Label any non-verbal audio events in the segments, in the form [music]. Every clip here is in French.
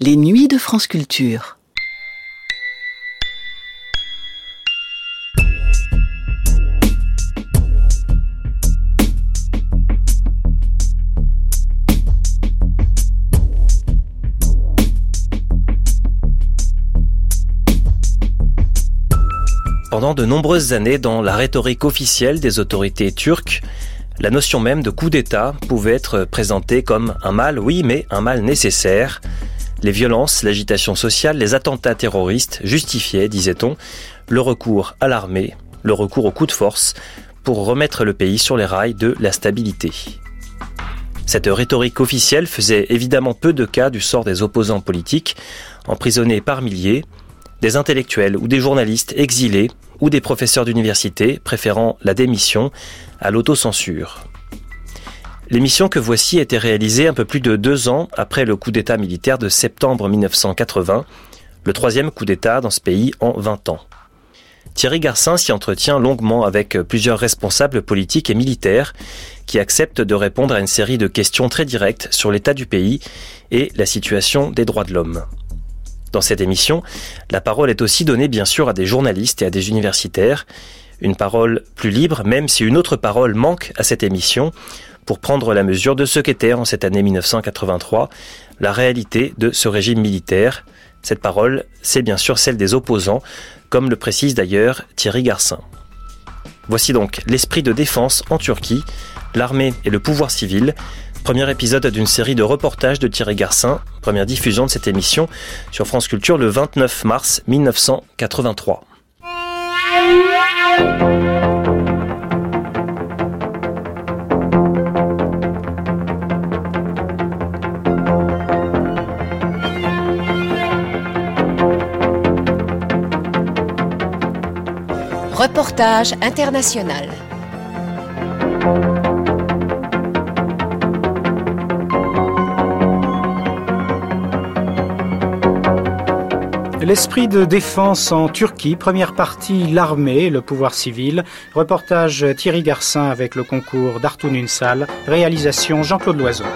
Les nuits de France Culture. Pendant de nombreuses années, dans la rhétorique officielle des autorités turques, la notion même de coup d'État pouvait être présentée comme un mal, oui, mais un mal nécessaire. Les violences, l'agitation sociale, les attentats terroristes justifiaient, disait-on, le recours à l'armée, le recours au coup de force, pour remettre le pays sur les rails de la stabilité. Cette rhétorique officielle faisait évidemment peu de cas du sort des opposants politiques, emprisonnés par milliers, des intellectuels ou des journalistes exilés ou des professeurs d'université préférant la démission à l'autocensure. L'émission que voici a été réalisée un peu plus de deux ans après le coup d'État militaire de septembre 1980, le troisième coup d'État dans ce pays en 20 ans. Thierry Garcin s'y entretient longuement avec plusieurs responsables politiques et militaires qui acceptent de répondre à une série de questions très directes sur l'état du pays et la situation des droits de l'homme. Dans cette émission, la parole est aussi donnée bien sûr à des journalistes et à des universitaires, une parole plus libre même si une autre parole manque à cette émission pour prendre la mesure de ce qu'était en cette année 1983 la réalité de ce régime militaire. Cette parole, c'est bien sûr celle des opposants, comme le précise d'ailleurs Thierry Garcin. Voici donc l'esprit de défense en Turquie, l'armée et le pouvoir civil, Premier épisode d'une série de reportages de Thierry Garcin, première diffusion de cette émission sur France Culture le 29 mars 1983. Reportage international. L'esprit de défense en Turquie, première partie l'armée, le pouvoir civil, reportage Thierry Garcin avec le concours d'Artoun Unsal, réalisation Jean-Claude Loiseau.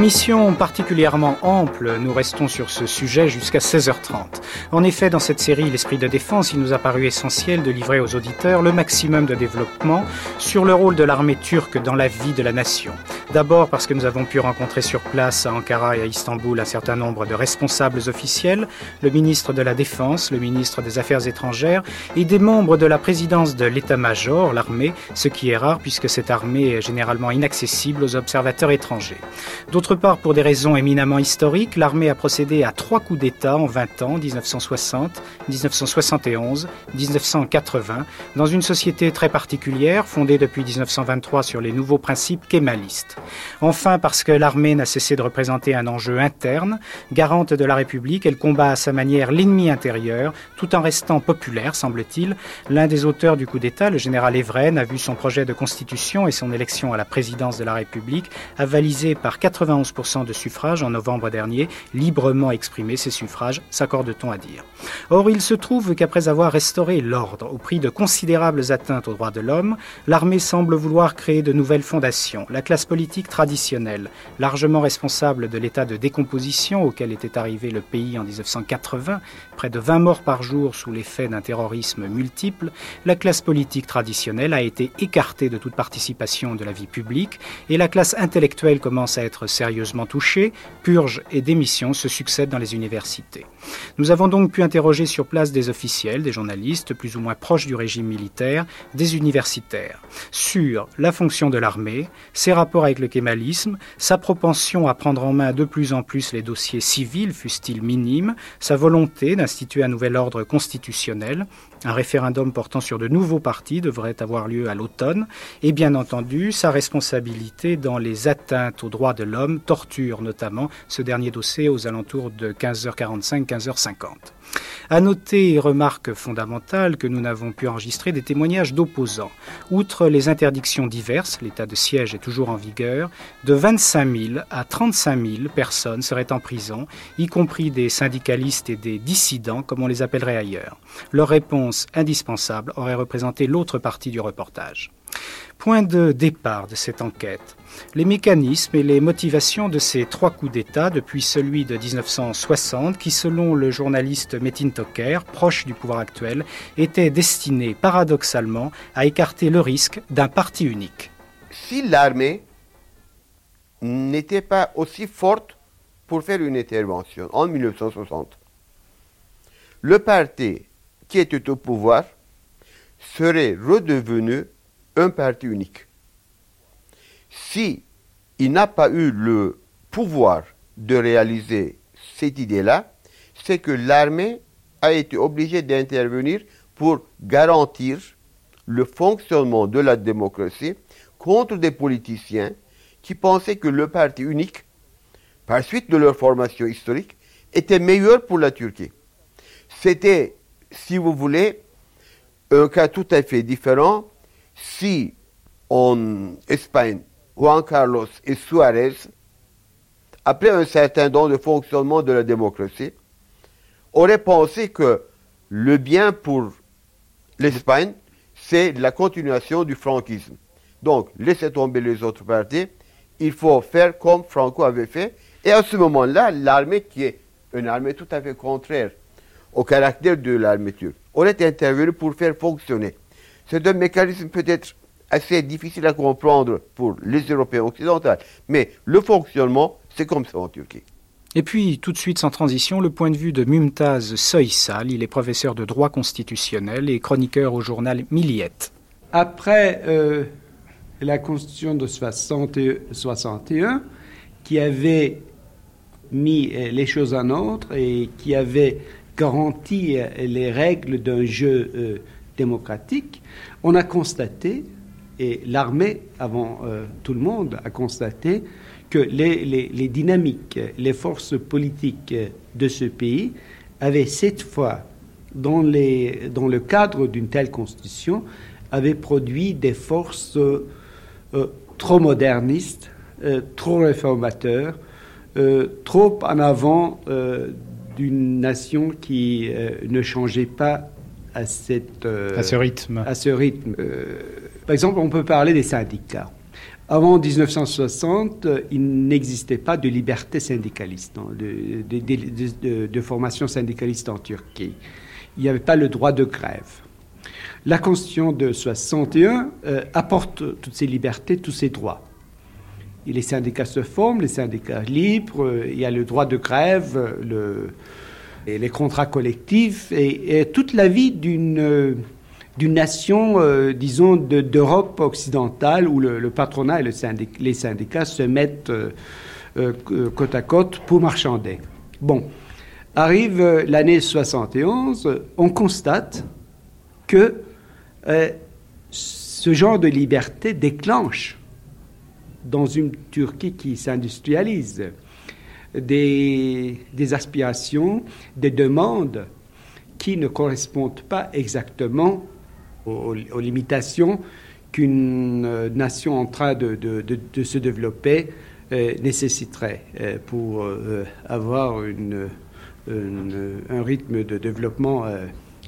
Émission particulièrement ample, nous restons sur ce sujet jusqu'à 16h30. En effet, dans cette série L'Esprit de défense, il nous a paru essentiel de livrer aux auditeurs le maximum de développement sur le rôle de l'armée turque dans la vie de la nation. D'abord parce que nous avons pu rencontrer sur place à Ankara et à Istanbul un certain nombre de responsables officiels, le ministre de la Défense, le ministre des Affaires étrangères et des membres de la présidence de l'état-major, l'armée, ce qui est rare puisque cette armée est généralement inaccessible aux observateurs étrangers. D'autre part, pour des raisons éminemment historiques, l'armée a procédé à trois coups d'État en 20 ans, 1960, 1971, 1980, dans une société très particulière, fondée depuis 1923 sur les nouveaux principes kémalistes. Enfin, parce que l'armée n'a cessé de représenter un enjeu interne, garante de la République, elle combat à sa manière l'ennemi intérieur, tout en restant populaire, semble-t-il. L'un des auteurs du coup d'État, le général Evren, a vu son projet de constitution et son élection à la présidence de la République avalisé par 80 91% de suffrages en novembre dernier, librement exprimé ces suffrages, s'accorde-t-on à dire. Or, il se trouve qu'après avoir restauré l'ordre au prix de considérables atteintes aux droits de l'homme, l'armée semble vouloir créer de nouvelles fondations. La classe politique traditionnelle, largement responsable de l'état de décomposition auquel était arrivé le pays en 1980, près de 20 morts par jour sous l'effet d'un terrorisme multiple, la classe politique traditionnelle a été écartée de toute participation de la vie publique et la classe intellectuelle commence à être sérieusement purges et démissions se succèdent dans les universités. Nous avons donc pu interroger sur place des officiels, des journalistes plus ou moins proches du régime militaire, des universitaires, sur la fonction de l'armée, ses rapports avec le kémalisme, sa propension à prendre en main de plus en plus les dossiers civils, fussent-ils minimes, sa volonté d'instituer un nouvel ordre constitutionnel, un référendum portant sur de nouveaux partis devrait avoir lieu à l'automne, et bien entendu sa responsabilité dans les atteintes aux droits de l'homme torture notamment, ce dernier dossier aux alentours de 15h45, 15h50. À noter, remarque fondamentale, que nous n'avons pu enregistrer des témoignages d'opposants. Outre les interdictions diverses, l'état de siège est toujours en vigueur, de 25 000 à 35 000 personnes seraient en prison, y compris des syndicalistes et des dissidents, comme on les appellerait ailleurs. Leur réponse indispensable aurait représenté l'autre partie du reportage. Point de départ de cette enquête. Les mécanismes et les motivations de ces trois coups d'État, depuis celui de 1960, qui, selon le journaliste Metin Toker, proche du pouvoir actuel, étaient destinés paradoxalement à écarter le risque d'un parti unique. Si l'armée n'était pas aussi forte pour faire une intervention en 1960, le parti qui était au pouvoir serait redevenu un parti unique. Si il n'a pas eu le pouvoir de réaliser cette idée-là, c'est que l'armée a été obligée d'intervenir pour garantir le fonctionnement de la démocratie contre des politiciens qui pensaient que le parti unique, par suite de leur formation historique, était meilleur pour la Turquie. C'était, si vous voulez, un cas tout à fait différent si en Espagne, Juan Carlos et Suarez, après un certain temps de fonctionnement de la démocratie, auraient pensé que le bien pour l'Espagne, c'est la continuation du franquisme. Donc, laissez tomber les autres partis, il faut faire comme Franco avait fait. Et à ce moment-là, l'armée, qui est une armée tout à fait contraire au caractère de l'armée turque, aurait intervenu pour faire fonctionner. C'est un mécanisme peut-être assez difficile à comprendre pour les Européens occidentaux, mais le fonctionnement, c'est comme ça en Turquie. Et puis, tout de suite, sans transition, le point de vue de Mumtaz Soysal. Il est professeur de droit constitutionnel et chroniqueur au journal Milliyet. Après euh, la Constitution de 61, qui avait mis euh, les choses en ordre et qui avait garanti euh, les règles d'un jeu démocratique, on a constaté, et l'armée, avant tout le monde, a constaté que les, dynamiques, les forces politiques de ce pays avaient cette fois, dans, les, dans le cadre d'une telle constitution, avaient produit des forces euh, trop modernistes, euh, trop réformateurs, euh, trop en avant d'une nation qui ne changeait pas à, cette, à ce rythme. À ce rythme. Par exemple, on peut parler des syndicats. Avant 1960, il n'existait pas de liberté syndicaliste, hein, de, formation syndicaliste en Turquie. Il n'y avait pas le droit de grève. La Constitution de 61 euh, apporte toutes ces libertés, tous ces droits. Les syndicats se forment, les syndicats libres, euh, il y a le droit de grève, le, les contrats collectifs, et toute la vie d'une d'une nation, euh, disons, d'Europe occidentale où le, patronat et les syndicats se mettent euh, euh, côte à côte pour marchander. Bon, arrive l'année 71, on constate que ce genre de liberté déclenche dans une Turquie qui s'industrialise des, des aspirations, des demandes qui ne correspondent pas exactement aux, limitations qu'une euh, nation en train de, se développer euh, nécessiterait euh, pour avoir une, un rythme de développement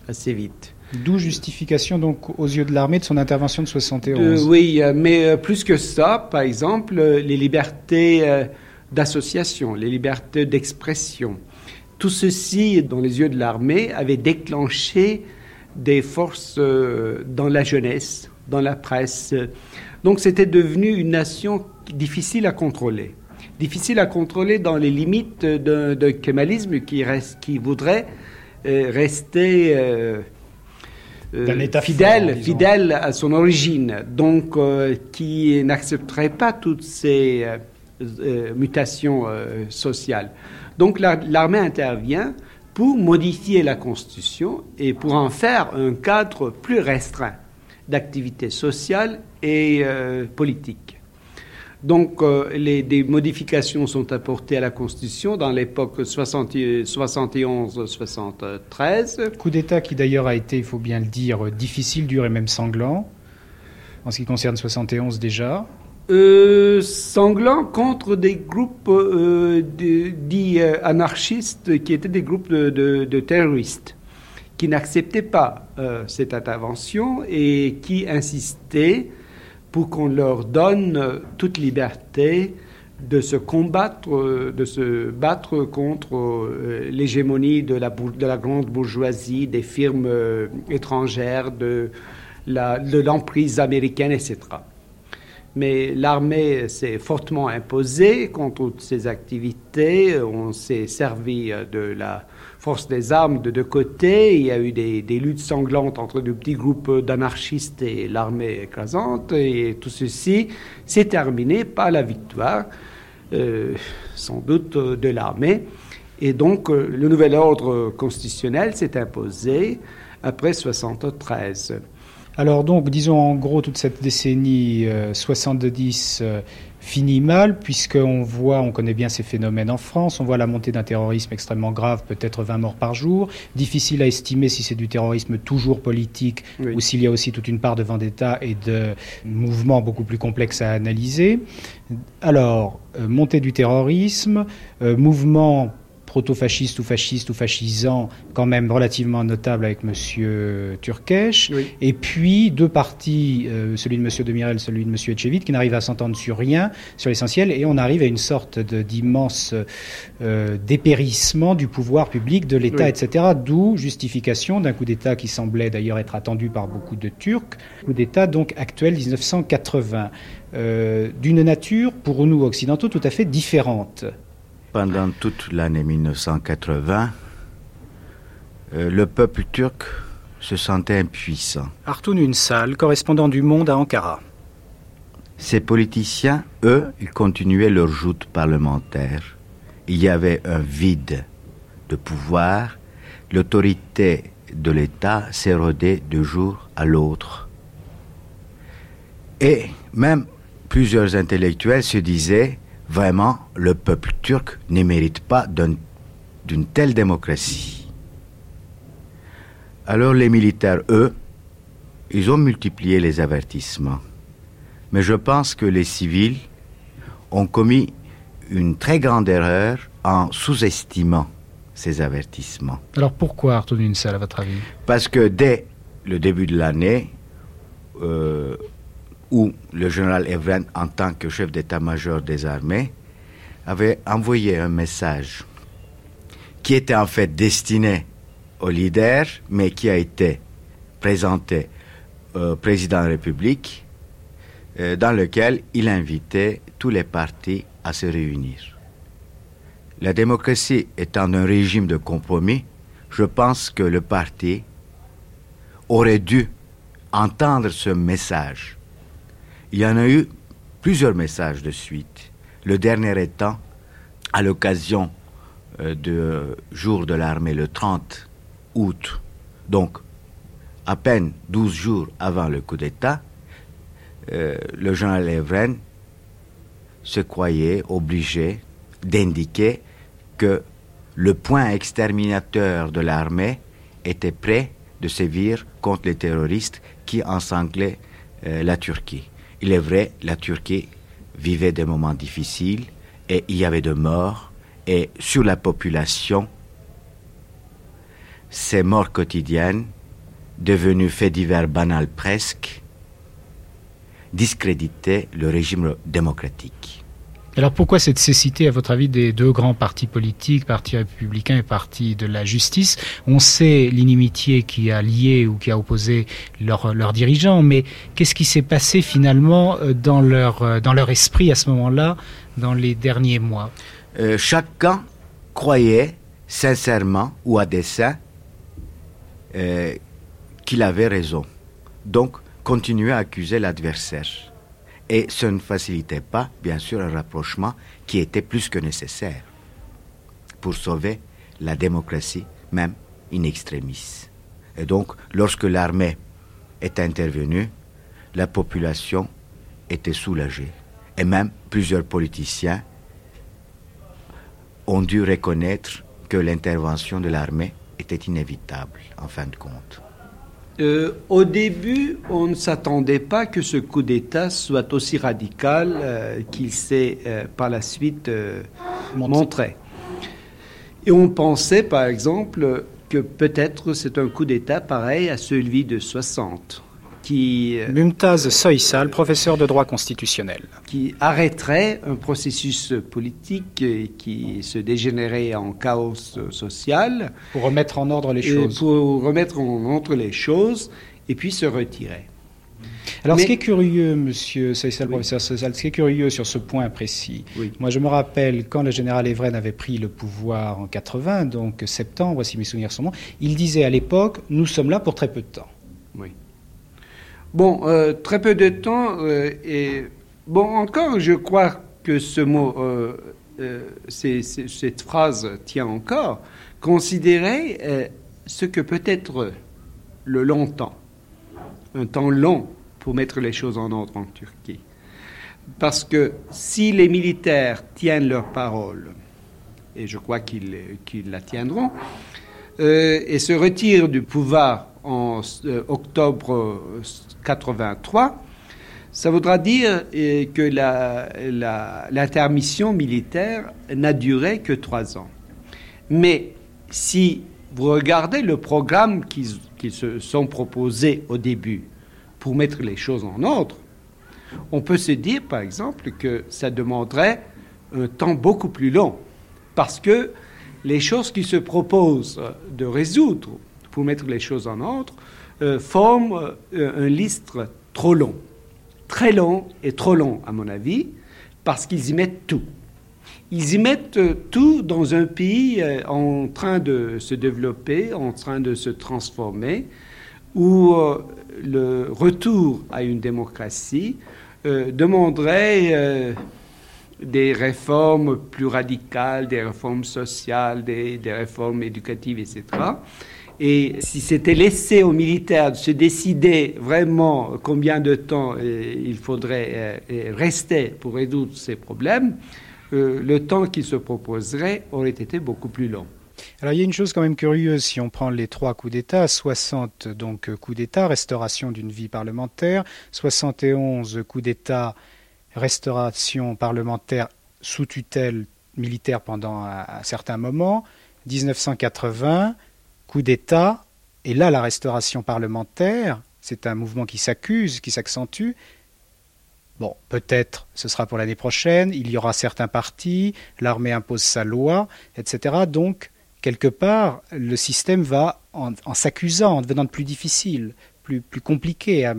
assez vite. D'où justification donc aux yeux de l'armée de son intervention de 71. oui, mais plus que ça, par exemple, les libertés d'association, les libertés d'expression, tout ceci, dans les yeux de l'armée, avait déclenché des forces euh, dans la jeunesse, dans la presse. Donc c'était devenu une nation difficile à contrôler. Difficile à contrôler dans les limites d'un kémalisme qui, reste, qui voudrait euh, rester euh, fidèle, fidèle à son origine, donc qui n'accepterait pas toutes ces mutations sociales. Donc l'armée intervient pour modifier la Constitution et pour en faire un cadre plus restreint d'activité sociale et euh, politique. Donc, euh, les, des modifications sont apportées à la Constitution dans l'époque 71-73. Coup d'État qui d'ailleurs a été, il faut bien le dire, difficile, dur et même sanglant, en ce qui concerne 71 déjà. Euh, sanglant contre des groupes euh, dits euh, anarchistes qui étaient des groupes de, terroristes qui n'acceptaient pas cette intervention et qui insistaient pour qu'on leur donne toute liberté de se combattre, de se battre contre l'hégémonie de la, de la grande bourgeoisie, des firmes étrangères, de l'emprise américaine, etc. Mais l'armée s'est fortement imposée contre toutes ces activités. On s'est servi de la force des armes de deux côtés. Il y a eu des, luttes sanglantes entre de petits groupes d'anarchistes et l'armée écrasante. Et tout ceci s'est terminé par la victoire, euh, sans doute, de l'armée. Et donc, euh, le nouvel ordre constitutionnel s'est imposé après 1973. Alors donc, disons en gros, toute cette décennie 70 euh, euh, finit mal, puisqu'on voit, on connaît bien ces phénomènes en France, on voit la montée d'un terrorisme extrêmement grave, peut-être 20 morts par jour. Difficile à estimer si c'est du terrorisme toujours politique ou s'il y a aussi toute une part de vendetta et de mouvements beaucoup plus complexes à analyser. Alors, euh, montée du terrorisme, mouvement proto-fasciste ou fasciste ou fascisant, quand même relativement notable avec M. Turkesh. Et puis deux partis, euh, celui de M. Demirel, celui de M. Etchevit, qui n'arrivent à s'entendre sur rien, sur l'essentiel, et on arrive à une sorte d'immense euh, dépérissement du pouvoir public, de l'État, etc. D'où justification d'un coup d'État qui semblait d'ailleurs être attendu par beaucoup de Turcs, coup d'État donc actuel 1980, euh, d'une nature pour nous occidentaux tout à fait différente. Pendant toute l'année 1980, euh, le peuple turc se sentait impuissant. Artoun Ünsal, correspondant du Monde à Ankara. Ces politiciens, eux, ils continuaient leur joute parlementaire. Il y avait un vide de pouvoir. L'autorité de l'État s'érodait de jour à l'autre. Et même plusieurs intellectuels se disaient Vraiment, le peuple turc ne mérite pas d'une telle démocratie. Alors les militaires, eux, ils ont multiplié les avertissements. Mais je pense que les civils ont commis une très grande erreur en sous-estimant ces avertissements. Alors pourquoi Arthur Nunsal, à votre avis? Parce que dès le début de l'année, euh, où le général Evren, en tant que chef d'état-major des armées, avait envoyé un message qui était en fait destiné au leader, mais qui a été présenté au président de la République, euh, dans lequel il invitait tous les partis à se réunir. La démocratie étant un régime de compromis, je pense que le parti aurait dû entendre ce message il y en a eu plusieurs messages de suite. Le dernier étant, à l'occasion euh, du jour de l'armée, le 30 août, donc à peine 12 jours avant le coup d'État, euh, le général Evren se croyait obligé d'indiquer que le point exterminateur de l'armée était prêt de sévir contre les terroristes qui ensanglaient euh, la Turquie. Il est vrai, la Turquie vivait des moments difficiles et il y avait de morts. Et sur la population, ces morts quotidiennes, devenues faits divers banals presque, discréditaient le régime démocratique. Alors pourquoi cette cécité, à votre avis, des deux grands partis politiques, Parti républicain et Parti de la justice? On sait l'inimitié qui a lié ou qui a opposé leurs dirigeants, mais qu'est-ce qui s'est passé finalement euh, dans leur, euh, dans leur esprit à ce moment-là, dans les derniers mois? Euh, Chacun croyait sincèrement ou à dessein qu'il avait raison. Donc, continuait à accuser l'adversaire. Et ce ne facilitait pas, bien sûr, un rapprochement qui était plus que nécessaire pour sauver la démocratie, même in extremis. Et donc, lorsque l'armée est intervenue, la population était soulagée. Et même plusieurs politiciens ont dû reconnaître que l'intervention de l'armée était inévitable, en fin de compte. Euh, au début, on ne s'attendait pas que ce coup d'État soit aussi radical euh, qu'il s'est euh, par la suite montré. Et on pensait, par exemple, que peut-être c'est un coup d'État pareil à celui de 60 qui... Euh, Mumtaz Soysal, professeur de droit constitutionnel. Qui arrêterait un processus politique qui se dégénérait en chaos social. Pour remettre en ordre les choses. Pour remettre en ordre les choses et puis se retirer. Alors, ce qui est curieux, monsieur Soysal, professeur Soysal, ce qui est curieux sur ce point précis, moi je me rappelle quand le général Evren avait pris le pouvoir en 80, donc septembre, si mes souvenirs sont bons, il disait à l'époque Nous sommes là pour très peu de temps. Oui. Bon, euh, très peu de temps. Euh, et bon, encore, je crois que ce mot, euh, cette phrase tient encore. Considérer ce que peut être le longtemps, un temps long pour mettre les choses en ordre en Turquie. Parce que si les militaires tiennent leur parole, et je crois qu'ils la tiendront, et se retirent du pouvoir en octobre 83, ça voudra dire euh, que l'intermission militaire n'a duré que trois ans. Mais si vous regardez le programme qui, qui se sont proposés au début pour mettre les choses en ordre, on peut se dire, par exemple, que ça demanderait un temps beaucoup plus long, parce que les choses qui se proposent de résoudre pour mettre les choses en ordre euh, forment euh, un listre trop long. Très long et trop long, à mon avis, parce qu'ils y mettent tout. Ils y mettent euh, tout dans un pays en train de se développer, en train de se transformer, où le retour à une démocratie demanderait des réformes plus radicales, des réformes sociales, des réformes éducatives, etc. Et si c'était laissé aux militaires de se décider vraiment combien de temps euh, il faudrait euh, rester pour résoudre ces problèmes, euh, le temps qui se proposerait aurait été beaucoup plus long. Alors il y a une chose quand même curieuse si on prend les trois coups d'État, 60 donc coups d'État, restauration d'une vie parlementaire, 71 coups d'État, restauration parlementaire sous tutelle militaire pendant un, un certain moment, 1980 coup d'État, et là la restauration parlementaire, c'est un mouvement qui s'accuse, qui s'accentue. Bon, peut-être ce sera pour l'année prochaine, il y aura certains partis, l'armée impose sa loi, etc. Donc, quelque part, le système va en, s'accusant, en devenant plus difficile, plus, compliqué.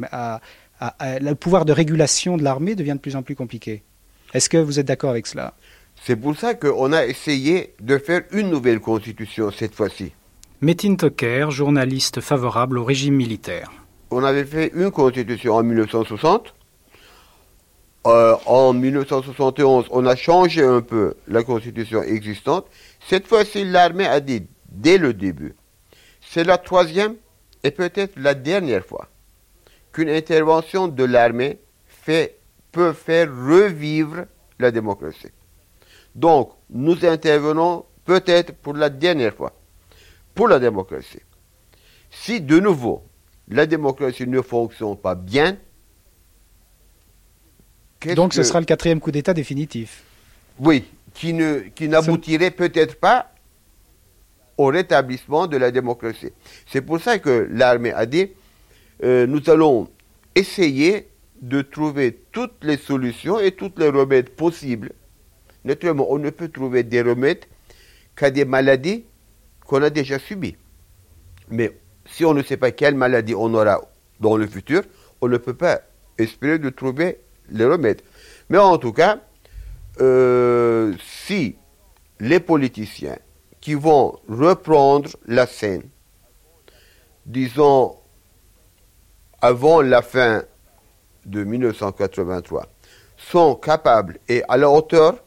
le pouvoir de régulation de l'armée devient de plus en plus compliqué. Est-ce que vous êtes d'accord avec cela? C'est pour ça qu'on a essayé de faire une nouvelle constitution cette fois-ci. Metin Toker, journaliste favorable au régime militaire. On avait fait une constitution en 1960. Euh, en 1971, on a changé un peu la constitution existante. Cette fois-ci, l'armée a dit dès le début, c'est la troisième et peut-être la dernière fois qu'une intervention de l'armée peut faire revivre la démocratie. Donc, nous intervenons peut-être pour la dernière fois pour la démocratie. Si de nouveau la démocratie ne fonctionne pas bien, donc ce sera le quatrième coup d'État définitif. Oui, qui ne qui n'aboutirait peut-être pas au rétablissement de la démocratie. C'est pour ça que l'armée a dit euh, nous allons essayer de trouver toutes les solutions et toutes les remèdes possibles. Naturellement, on ne peut trouver des remèdes qu'à des maladies qu'on a déjà subi. Mais si on ne sait pas quelle maladie on aura dans le futur, on ne peut pas espérer de trouver les remèdes. Mais en tout cas, euh, si les politiciens qui vont reprendre la scène, disons, avant la fin de 1983, sont capables et à la hauteur.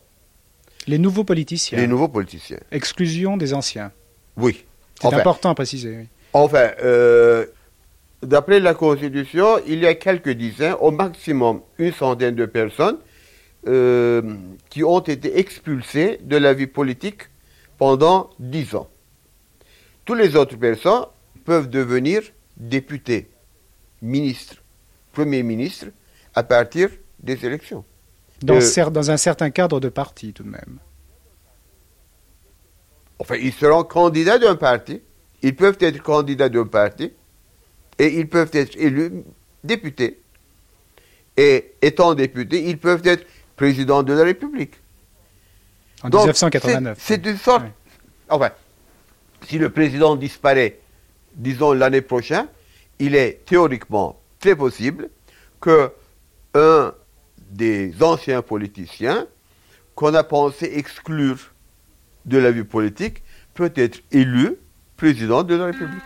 Les nouveaux politiciens. Les nouveaux politiciens. Exclusion des anciens. Oui. C'est important à préciser. Enfin, euh, d'après la Constitution, il y a quelques dizaines, au maximum une centaine de personnes euh, qui ont été expulsés de la vie politique pendant dix ans. Toutes les autres personnes peuvent devenir députés, ministres, premiers ministres à partir des élections. Dans, Euh, cer- dans un certain cadre de parti, tout de même. Enfin, ils seront candidats d'un parti. Ils peuvent être candidats d'un parti et ils peuvent être élus députés. Et étant députés, ils peuvent être présidents de la République. En Donc, 1989. c'est- une sorte. Enfin, si le président disparaît, disons l'année prochaine, il est théoriquement très possible que un des anciens politiciens qu'on a pensé exclure de la vie politique peut être élu président de la République.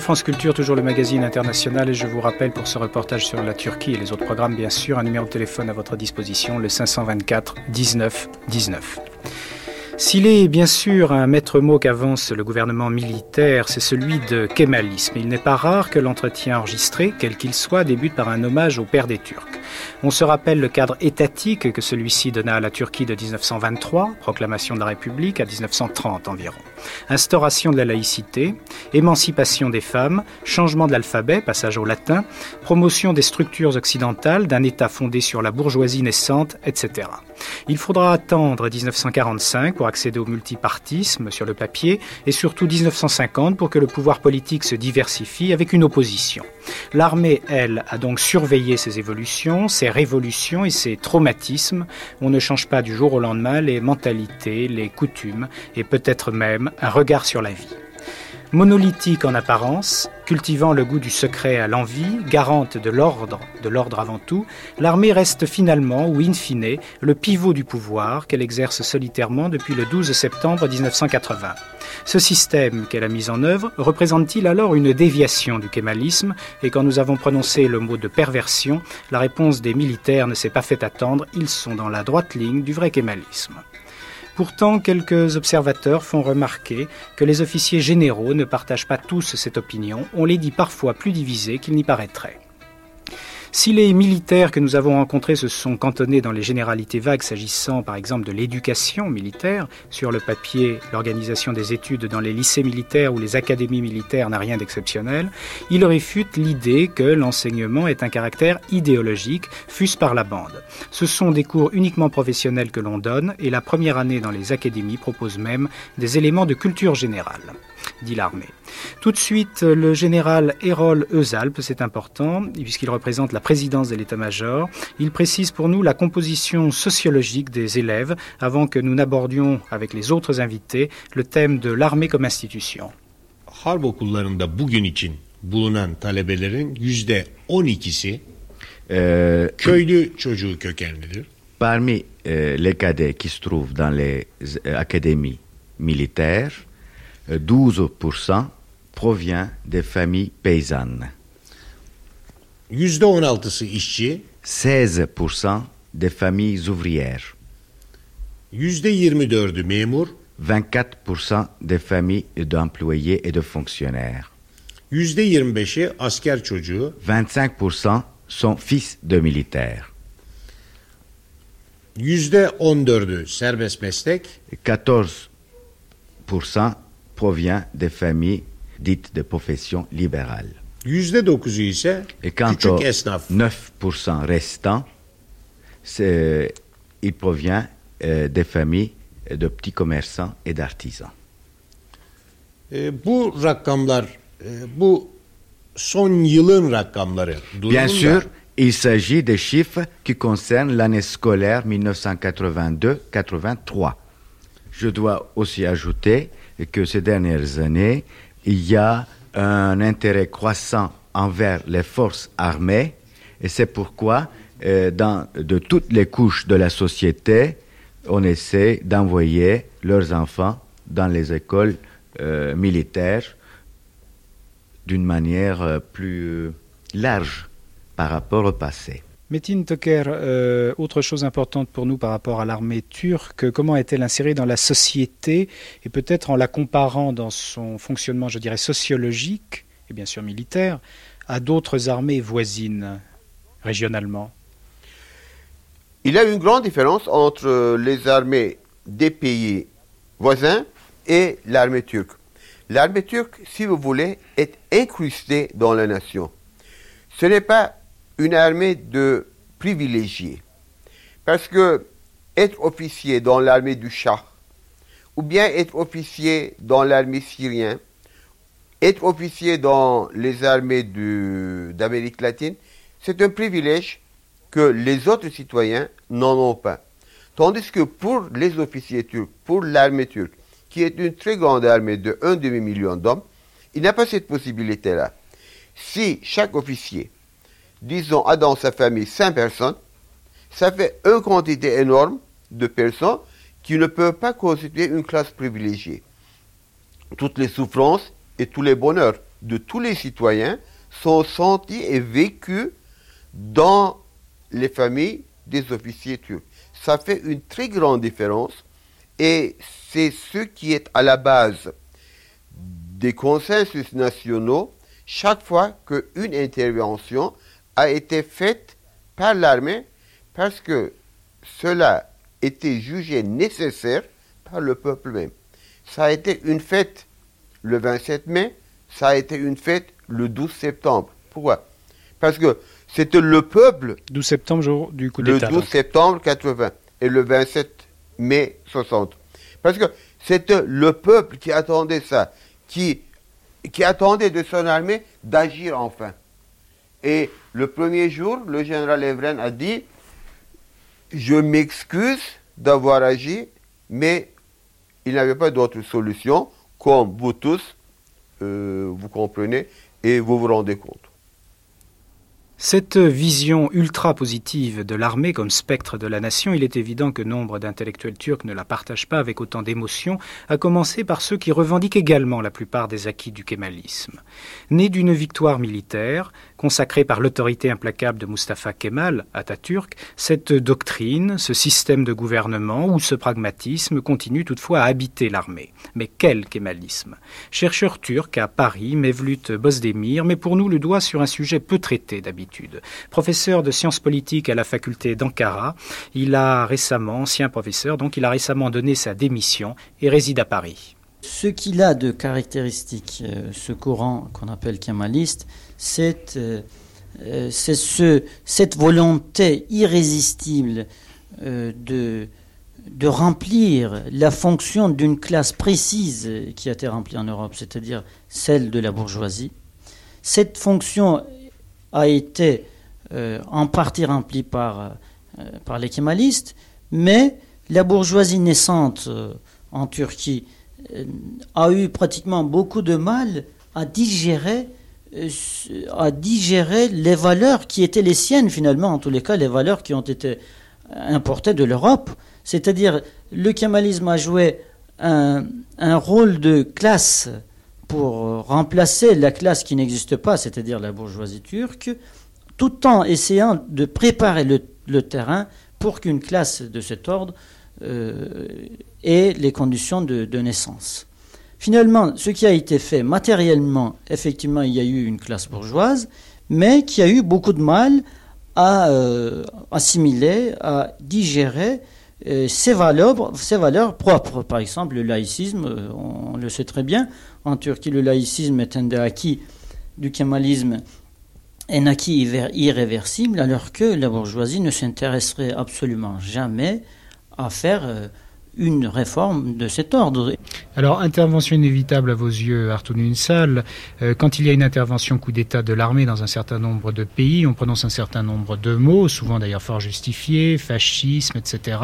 France Culture, toujours le magazine international, et je vous rappelle pour ce reportage sur la Turquie et les autres programmes, bien sûr, un numéro de téléphone à votre disposition, le 524 19 19. S'il est bien sûr un maître mot qu'avance le gouvernement militaire, c'est celui de kémalisme. Il n'est pas rare que l'entretien enregistré, quel qu'il soit, débute par un hommage au père des Turcs. On se rappelle le cadre étatique que celui-ci donna à la Turquie de 1923, proclamation de la République à 1930 environ. Instauration de la laïcité, émancipation des femmes, changement de l'alphabet, passage au latin, promotion des structures occidentales, d'un État fondé sur la bourgeoisie naissante, etc. Il faudra attendre 1945 pour accéder au multipartisme sur le papier et surtout 1950 pour que le pouvoir politique se diversifie avec une opposition. L'armée, elle, a donc surveillé ces évolutions, ces révolutions et ces traumatismes. On ne change pas du jour au lendemain les mentalités, les coutumes et peut-être même un regard sur la vie. Monolithique en apparence, cultivant le goût du secret à l'envie, garante de l'ordre, de l'ordre avant tout, l'armée reste finalement, ou in fine, le pivot du pouvoir qu'elle exerce solitairement depuis le 12 septembre 1980. Ce système qu'elle a mis en œuvre représente-t-il alors une déviation du kémalisme? Et quand nous avons prononcé le mot de perversion, la réponse des militaires ne s'est pas fait attendre, ils sont dans la droite ligne du vrai kémalisme. Pourtant, quelques observateurs font remarquer que les officiers généraux ne partagent pas tous cette opinion. On les dit parfois plus divisés qu'il n'y paraîtrait. Si les militaires que nous avons rencontrés se sont cantonnés dans les généralités vagues s'agissant par exemple de l'éducation militaire, sur le papier, l'organisation des études dans les lycées militaires ou les académies militaires n'a rien d'exceptionnel, ils réfutent l'idée que l'enseignement est un caractère idéologique, fût-ce par la bande. Ce sont des cours uniquement professionnels que l'on donne et la première année dans les académies propose même des éléments de culture générale dit l'armée. Tout de suite, le général Hérol Eusalp, c'est important, puisqu'il représente la présidence de l'état-major. Il précise pour nous la composition sociologique des élèves avant que nous n'abordions avec les autres invités le thème de l'armée comme institution. Harp okullarında bugün için bulunan talebelerin yüzde 12'si Euh, köylü çocuğu kökenlidir. Parmi euh, les cadets qui se trouvent dans les euh, académies militaires, 12% provient des familles paysannes, Yüzde 16'sı işçi, 16% des familles ouvrières, yüzde 24'ü memur, 24% des familles d'employés et de fonctionnaires, yüzde 25'i asker çocuğu, 25% sont fils de militaires, yüzde 14'ü serbest meslek, 14% provient des familles dites de profession libérale. yüzde 9'u ise Et quant küçük aux esnaf. 9% restants, c'est- il provient euh, des familles de petits commerçants et d'artisans. E, bu rakamlar, e, bu son yılın rakamları. Bien sûr, il s'agit des chiffres qui concernent l'année scolaire 1982-83. Je dois aussi ajouter que ces dernières années, il y a un intérêt croissant envers les forces armées et c'est pourquoi euh, dans, de toutes les couches de la société, on essaie d'envoyer leurs enfants dans les écoles euh, militaires d'une manière euh, plus large par rapport au passé. Metin Toker, euh, autre chose importante pour nous par rapport à l'armée turque, comment est-elle insérée dans la société et peut-être en la comparant dans son fonctionnement, je dirais, sociologique et bien sûr militaire, à d'autres armées voisines régionalement? Il y a une grande différence entre les armées des pays voisins et l'armée turque. L'armée turque, si vous voulez, est incrustée dans la nation. Ce n'est pas une armée de privilégiés. Parce que être officier dans l'armée du Shah, ou bien être officier dans l'armée syrienne, être officier dans les armées d'Amérique latine, c'est un privilège que les autres citoyens n'en ont pas. Tandis que pour les officiers turcs, pour l'armée turque, qui est une très grande armée de un demi-million d'hommes, il n'a pas cette possibilité-là. Si chaque officier disons, a dans sa famille cinq personnes, ça fait une quantité énorme de personnes qui ne peuvent pas constituer une classe privilégiée. Toutes les souffrances et tous les bonheurs de tous les citoyens sont sentis et vécus dans les familles des officiers turcs. Ça fait une très grande différence et c'est ce qui est à la base des consensus nationaux chaque fois qu'une intervention a été faite par l'armée parce que cela était jugé nécessaire par le peuple même. Ça a été une fête le 27 mai, ça a été une fête le 12 septembre. Pourquoi? Parce que c'était le peuple. 12 septembre, jour du coup d'État. Le 12 septembre 80 et le 27 mai 60. Parce que c'était le peuple qui attendait ça, qui, qui attendait de son armée d'agir enfin. Et le premier jour, le général Evren a dit Je m'excuse d'avoir agi, mais il n'avait pas d'autre solution, comme vous tous, euh, vous comprenez et vous vous rendez compte. Cette vision ultra positive de l'armée comme spectre de la nation, il est évident que nombre d'intellectuels turcs ne la partagent pas avec autant d'émotion, à commencer par ceux qui revendiquent également la plupart des acquis du kémalisme. Né d'une victoire militaire, consacrée par l'autorité implacable de Mustafa Kemal, Atatürk, cette doctrine, ce système de gouvernement ou ce pragmatisme continue toutefois à habiter l'armée. Mais quel kémalisme Chercheur turc à Paris, Mevlut Bozdemir met pour nous le doigt sur un sujet peu traité d'habitude Professeur de sciences politiques à la faculté d'Ankara, il a récemment, ancien professeur, donc il a récemment donné sa démission et réside à Paris. Ce qu'il a de caractéristique, euh, ce courant qu'on appelle kémaliste, c'est euh, euh, ce, cette volonté irrésistible de, de remplir la fonction d'une classe précise qui a été remplie en Europe, c'est-à-dire celle de la bourgeoisie. Cette fonction a été euh, en partie rempli par, euh, par les kémalistes, mais la bourgeoisie naissante euh, en Turquie a eu pratiquement beaucoup de mal à digérer, à digérer les valeurs qui étaient les siennes finalement, en tous les cas les valeurs qui ont été importées de l'Europe. C'est-à-dire le kémalisme a joué un, un rôle de classe pour remplacer la classe qui n'existe pas, c'est-à-dire la bourgeoisie turque, tout en essayant de préparer le, terrain pour qu'une classe de cet ordre euh, ait les conditions de, naissance. Finalement, ce qui a été fait matériellement, effectivement, il y a eu une classe bourgeoise, mais qui a eu beaucoup de mal à euh, assimiler, à digérer valeurs, ces valeurs propres. Par exemple, le laïcisme, euh, on le sait très bien, en Turquie, le laïcisme est un des acquis du kémalisme, un acquis irréversible, alors que la bourgeoisie ne s'intéresserait absolument jamais à faire euh, une réforme de cet ordre. Alors, intervention inévitable à vos yeux, Artoun Unsal. Euh, quand il y a une intervention coup d'État de l'armée dans un certain nombre de pays, on prononce un certain nombre de mots, souvent d'ailleurs fort justifiés, fascisme, etc.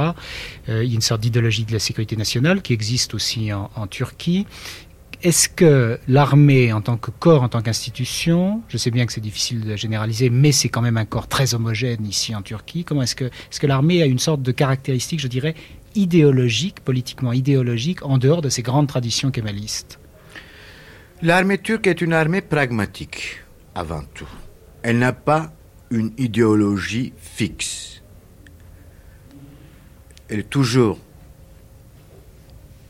Euh, il y a une sorte d'idéologie de la sécurité nationale qui existe aussi en, Turquie. est-ce que l'armée, en tant que corps, en tant qu'institution, je sais bien que c'est difficile de généraliser, mais c'est quand même un corps très homogène ici en Turquie, comment est-ce que l'armée a une sorte de caractéristique, je dirais, idéologique, politiquement idéologique, en dehors de ces grandes traditions kémalistes L'armée turque est une armée pragmatique, avant tout. Elle n'a pas une idéologie fixe. Elle est toujours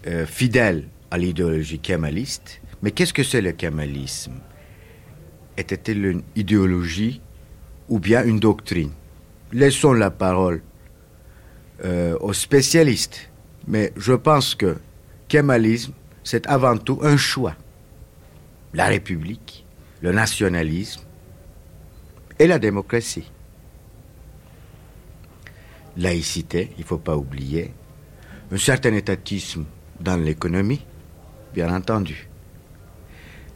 euh, fidèle à l'idéologie kémaliste. Mais qu'est-ce que c'est le kémalisme? Était-il une idéologie ou bien une doctrine? Laissons la parole euh, aux spécialistes. Mais je pense que kémalisme, c'est avant tout un choix. La République, le nationalisme et la démocratie. Laïcité, il ne faut pas oublier, un certain étatisme dans l'économie, bien entendu.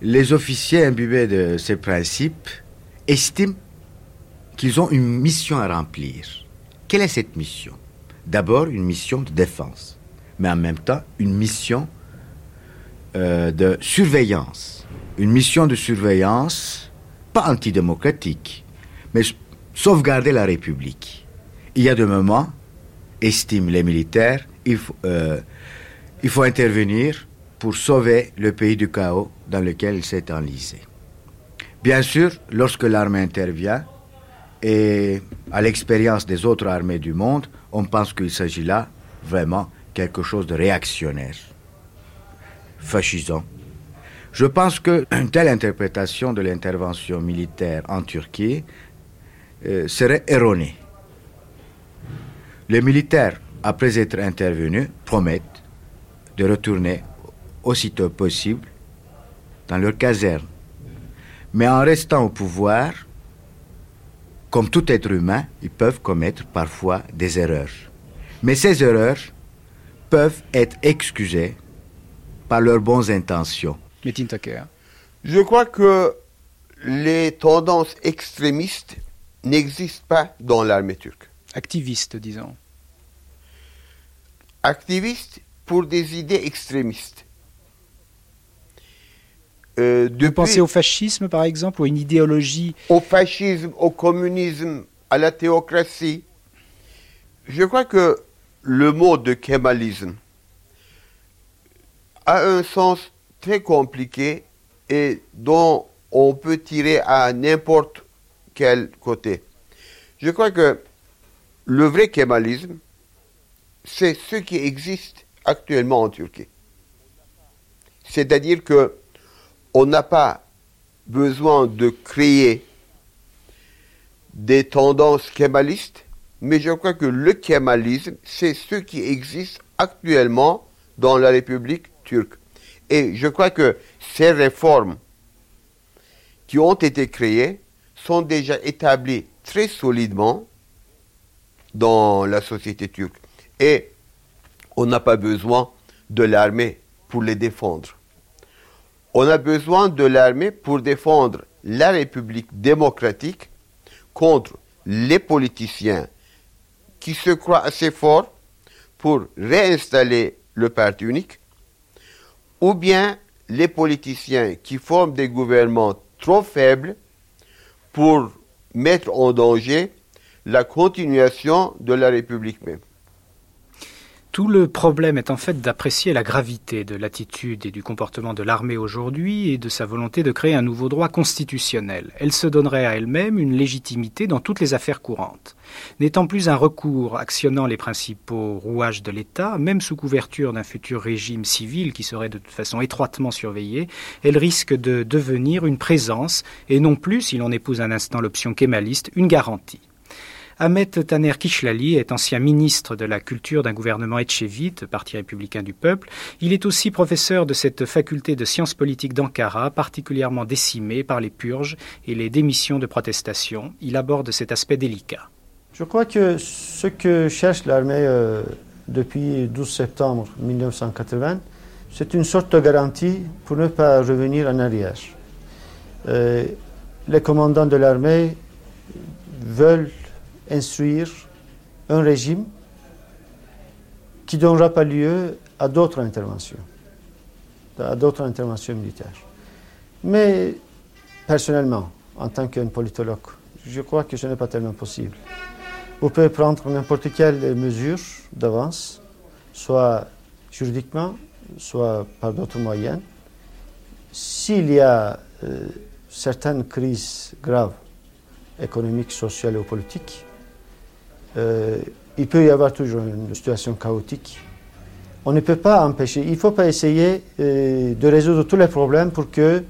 Les officiers imbibés de ces principes estiment qu'ils ont une mission à remplir. Quelle est cette mission? D'abord une mission de défense, mais en même temps une mission euh, de surveillance. Une mission de surveillance pas antidémocratique, mais sauvegarder la République. Il y a des moments, estiment les militaires, euh, il faut intervenir pour sauver le pays du chaos dans lequel il s'est enlisé. Bien sûr, lorsque l'armée intervient, et à l'expérience des autres armées du monde, on pense qu'il s'agit là vraiment quelque chose de réactionnaire, fascisant. Je pense qu'une [clears throat] telle interprétation de l'intervention militaire en Turquie euh, serait erronée. Les militaires, après être intervenus, promettent de retourner aussitôt possible dans leur caserne. Mais en restant au pouvoir, comme tout être humain, ils peuvent commettre parfois des erreurs. Mais ces erreurs peuvent être excusées par leurs bonnes intentions. Je crois que les tendances extrémistes n'existent pas dans l'armée turque. Activistes, disons. Activistes, pour des idées extrémistes. Euh, de penser au fascisme, par exemple, ou à une idéologie Au fascisme, au communisme, à la théocratie. Je crois que le mot de kémalisme a un sens très compliqué et dont on peut tirer à n'importe quel côté. Je crois que le vrai kémalisme, c'est ce qui existe actuellement en Turquie. C'est-à-dire que on n'a pas besoin de créer des tendances kémalistes, mais je crois que le kémalisme, c'est ce qui existe actuellement dans la République turque. Et je crois que ces réformes qui ont été créées sont déjà établies très solidement dans la société turque. Et on n'a pas besoin de l'armée pour les défendre. On a besoin de l'armée pour défendre la République démocratique contre les politiciens qui se croient assez forts pour réinstaller le parti unique, ou bien les politiciens qui forment des gouvernements trop faibles pour mettre en danger la continuation de la République même. Tout le problème est en fait d'apprécier la gravité de l'attitude et du comportement de l'armée aujourd'hui et de sa volonté de créer un nouveau droit constitutionnel. Elle se donnerait à elle-même une légitimité dans toutes les affaires courantes. N'étant plus un recours actionnant les principaux rouages de l'État, même sous couverture d'un futur régime civil qui serait de toute façon étroitement surveillé, elle risque de devenir une présence et non plus, si l'on épouse un instant l'option kémaliste, une garantie. Ahmet Taner Kishlali est ancien ministre de la Culture d'un gouvernement etchevite, Parti républicain du peuple. Il est aussi professeur de cette faculté de sciences politiques d'Ankara, particulièrement décimée par les purges et les démissions de protestation. Il aborde cet aspect délicat. Je crois que ce que cherche l'armée euh, depuis 12 septembre 1980, c'est une sorte de garantie pour ne pas revenir en arrière. Euh, les commandants de l'armée veulent instruire un régime qui ne donnera pas lieu à d'autres interventions. à d'autres interventions militaires. Mais personnellement, en tant qu'un politologue, je crois que ce n'est pas tellement possible. Vous pouvez prendre n'importe quelle mesure d'avance, soit juridiquement, soit par d'autres moyens. S'il y a euh, certaines crises graves, économiques, sociales ou politiques, euh, il peut y avoir toujours une situation chaotique. On ne peut pas empêcher, il ne faut pas essayer euh, de résoudre tous les problèmes pour que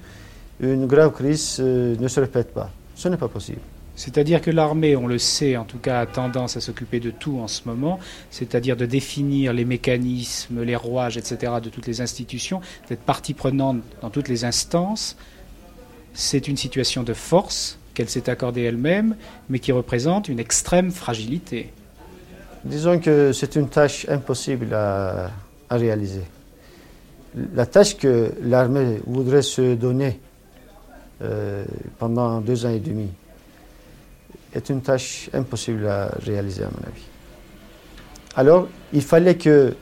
une grave crise euh, ne se répète pas. Ce n'est pas possible. C'est-à-dire que l'armée, on le sait, en tout cas, a tendance à s'occuper de tout en ce moment, c'est-à-dire de définir les mécanismes, les rouages, etc., de toutes les institutions, d'être partie prenante dans toutes les instances. C'est une situation de force qu'elle s'est accordée elle-même, mais qui représente une extrême fragilité. Disons que c'est une tâche impossible à, réaliser. La tâche que l'armée voudrait se donner euh, pendant deux ans et demi est une tâche impossible à réaliser, à mon avis. Alors, il fallait que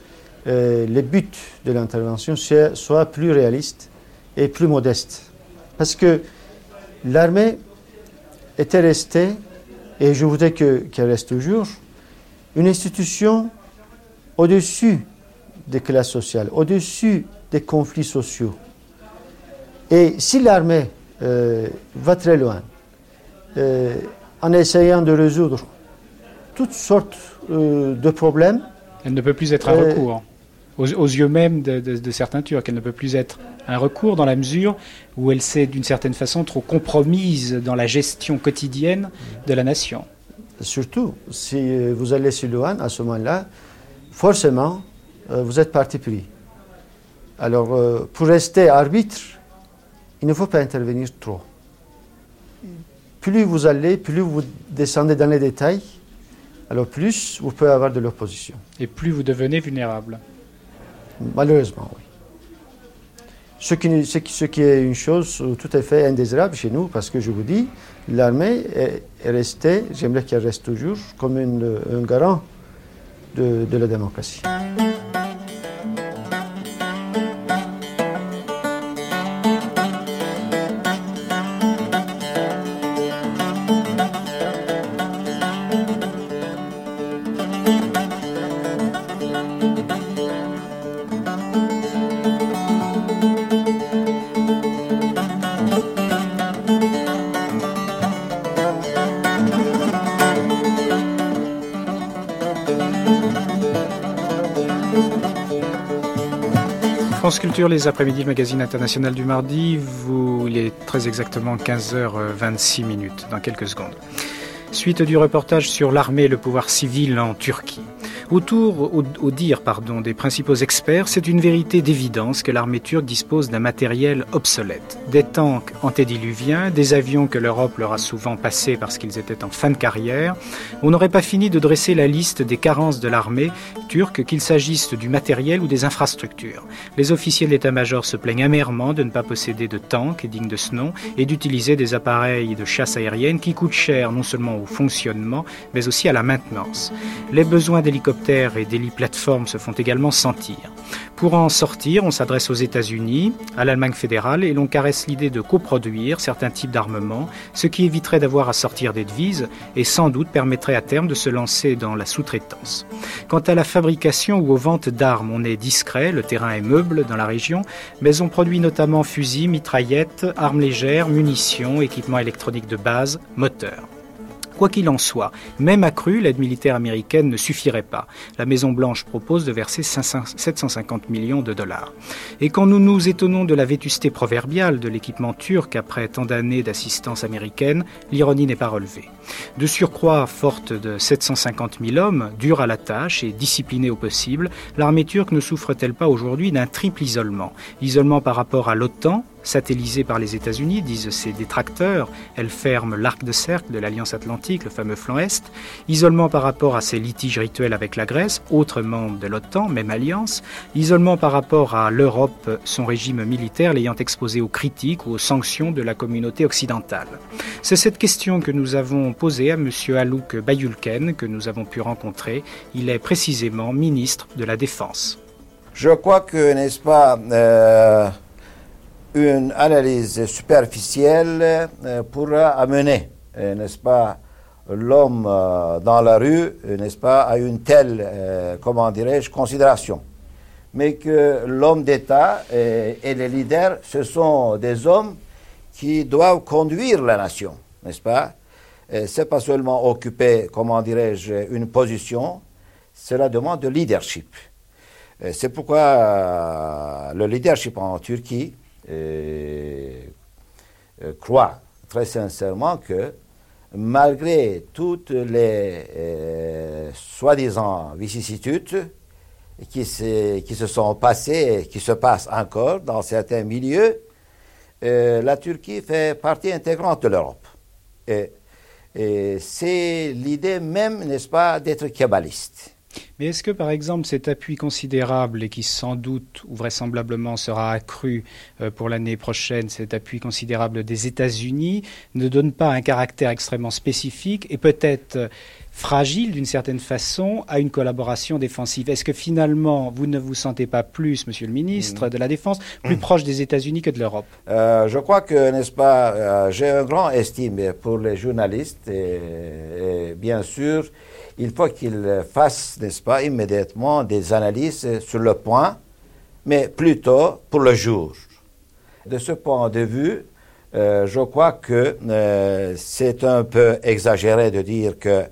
euh, les buts de l'intervention soient plus réalistes et plus modestes. Parce que l'armée était restée, et je voudrais qu'elle reste toujours, une institution au-dessus des classes sociales, au-dessus des conflits sociaux. Et si l'armée euh, va très loin, euh, en essayant de résoudre toutes sortes euh, de problèmes. Elle ne peut plus être un recours. Aux, yeux même de, certains Turcs, elle ne peut plus être un recours dans la mesure où elle s'est d'une certaine façon trop compromise dans la gestion quotidienne de la nation. Surtout, si vous allez sur loin, à ce moment-là, forcément, vous êtes parti pris. Alors, pour rester arbitre, il ne faut pas intervenir trop plus vous allez, plus vous descendez dans les détails, alors plus vous pouvez avoir de l'opposition. Et plus vous devenez vulnérable. Malheureusement, oui. Ce qui, est une chose tout à fait indésirable chez nous, parce que je vous dis, l'armée est, restée, j'aimerais qu'elle reste toujours, comme un garant de la démocratie. Culture, les après-midi, le magazine international du mardi. Vous, il est très exactement 15h26 minutes, dans quelques secondes. Suite du reportage sur l'armée et le pouvoir civil en Turquie. Autour, au, dire pardon, des principaux experts, c'est une vérité d'évidence que l'armée turque dispose d'un matériel obsolète. Des tanks antédiluviens, des avions que l'Europe leur a souvent passés parce qu'ils étaient en fin de carrière. On n'aurait pas fini de dresser la liste des carences de l'armée turque, qu'il s'agisse du matériel ou des infrastructures. Les officiers de l'état-major se plaignent amèrement de ne pas posséder de tanks dignes de ce nom et d'utiliser des appareils de chasse aérienne qui coûtent cher non seulement au fonctionnement, mais aussi à la maintenance. Les besoins d'hélicoptères et d'héli-plateformes se font également sentir. Pour en sortir, on s'adresse aux États-Unis, à l'Allemagne fédérale, et l'on caresse l'idée de coproduire certains types d'armements, ce qui éviterait d'avoir à sortir des devises et sans doute permettrait à terme de se lancer dans la sous-traitance. Quant à la fabrication ou aux ventes d'armes, on est discret, le terrain est meuble dans la région, mais on produit notamment fusils, mitraillettes, armes légères, munitions, équipements électroniques de base, moteurs. Quoi qu'il en soit, même accrue, l'aide militaire américaine ne suffirait pas. La Maison-Blanche propose de verser 750 millions de dollars. Et quand nous nous étonnons de la vétusté proverbiale de l'équipement turc après tant d'années d'assistance américaine, l'ironie n'est pas relevée. De surcroît, forte de 750 000 hommes, dure à la tâche et disciplinée au possible, l'armée turque ne souffre-t-elle pas aujourd'hui d'un triple isolement? Isolement par rapport à l'OTAN, Satellisée par les États-Unis, disent ses détracteurs, elle ferme l'arc de cercle de l'Alliance Atlantique, le fameux flanc Est. Isolement par rapport à ses litiges rituels avec la Grèce, autre membre de l'OTAN, même alliance. Isolement par rapport à l'Europe, son régime militaire l'ayant exposé aux critiques ou aux sanctions de la communauté occidentale. C'est cette question que nous avons posée à M. Alouk Bayulken, que nous avons pu rencontrer. Il est précisément ministre de la Défense. Je crois que, n'est-ce pas, euh, une analyse superficielle euh, pourra amener, euh, n'est-ce pas, l'homme euh, dans la rue, n'est-ce pas, à une telle, comment dirais-je, considération. Mais que l'homme d'État et, les leaders, ce sont des hommes qui doivent conduire la nation, n'est-ce pas? C'est pas seulement occuper, comment dirais-je, une position, cela demande de leadership. C'est pourquoi le leadership en Turquie euh, croit très sincèrement que malgré toutes les euh, soi-disant vicissitudes qui se, qui se sont passées et qui se passent encore dans certains milieux, euh, la Turquie fait partie intégrante de l'Europe. Et c'est l'idée même, n'est-ce pas, d'être kabbaliste. Mais est-ce que, par exemple, cet appui considérable et qui sans doute ou vraisemblablement sera accru euh, pour l'année prochaine, cet appui considérable des États-Unis, ne donne pas un caractère extrêmement spécifique et peut-être euh, fragile d'une certaine façon à une collaboration défensive? Est-ce que finalement, vous ne vous sentez pas plus, Monsieur le ministre de la Défense, plus proche des États-Unis que de l'Europe? Euh, je crois que, n'est-ce pas, j'ai un grand estime pour les journalistes et, et bien sûr, il faut qu'ils fassent, n'est-ce pas, immédiatement des analyses sur le point, mais plutôt pour le jour. De ce point de vue, euh, je crois que euh, c'est un peu exagéré de dire que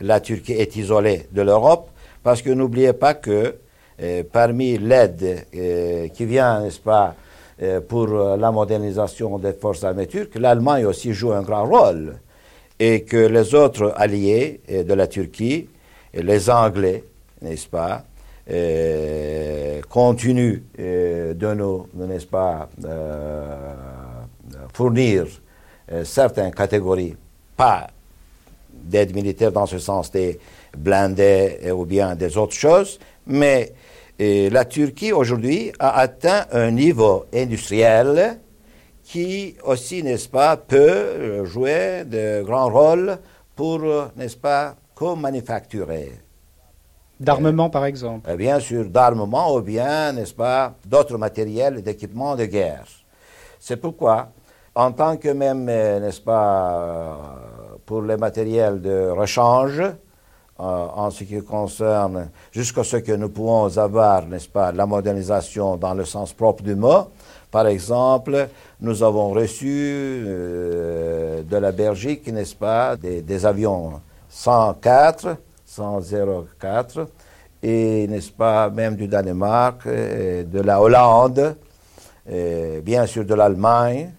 la Turquie est isolée de l'Europe, parce que n'oubliez pas que euh, parmi l'aide qui vient, n'est-ce pas, pour la modernisation des forces armées turques, l'Allemagne aussi joue un grand rôle. Et que les autres alliés euh, de la Turquie, les Anglais, n'est-ce pas, euh, continuent euh, de nous, n'est-ce pas, fournir certaines catégories, pas d'aide militaire dans ce sens des blindés ou bien des autres choses, mais la Turquie aujourd'hui a atteint un niveau industriel qui aussi, n'est-ce pas, peut jouer de grands rôles pour, n'est-ce pas, co-manufacturer. D'armement, par exemple Euh, Bien sûr, d'armement ou bien, n'est-ce pas, d'autres matériels d'équipement de guerre. C'est pourquoi, en tant que même, euh, n'est-ce pas, euh, pour les matériels de rechange, euh, en ce qui concerne jusqu'à ce que nous pouvons avoir, n'est-ce pas, la modernisation dans le sens propre du mot. Par exemple, nous avons reçu euh, de la Belgique, n'est-ce pas, des, avions 104, 104, et n'est-ce pas, même du Danemark, euh, de la Hollande, et bien sûr de l'Allemagne,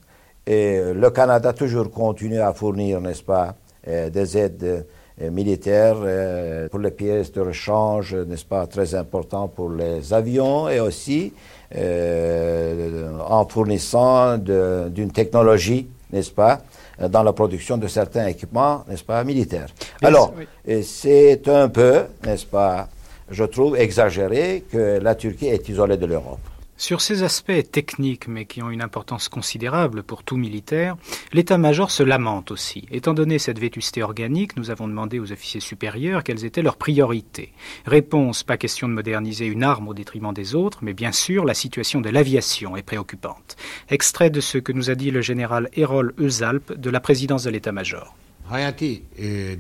et le Canada toujours continue à fournir, n'est-ce pas, euh, des aides euh, militaires euh, pour les pièces de rechange, n'est-ce pas, très important pour les avions et aussi euh, en fournissant d'une technologie, n'est-ce pas, euh, dans la production de certains équipements, n'est-ce pas, militaires. Bien Alors, oui. c'est un peu, n'est-ce pas, je trouve exagéré que la Turquie est isolée de l'Europe. Sur ces aspects techniques, mais qui ont une importance considérable pour tout militaire, l'état-major se lamente aussi. Étant donné cette vétusté organique, nous avons demandé aux officiers supérieurs quelles étaient leurs priorités. Réponse, pas question de moderniser une arme au détriment des autres, mais bien sûr, la situation de l'aviation est préoccupante. Extrait de ce que nous a dit le général Erol Özalp de la présidence de l'état-major. Hayati e,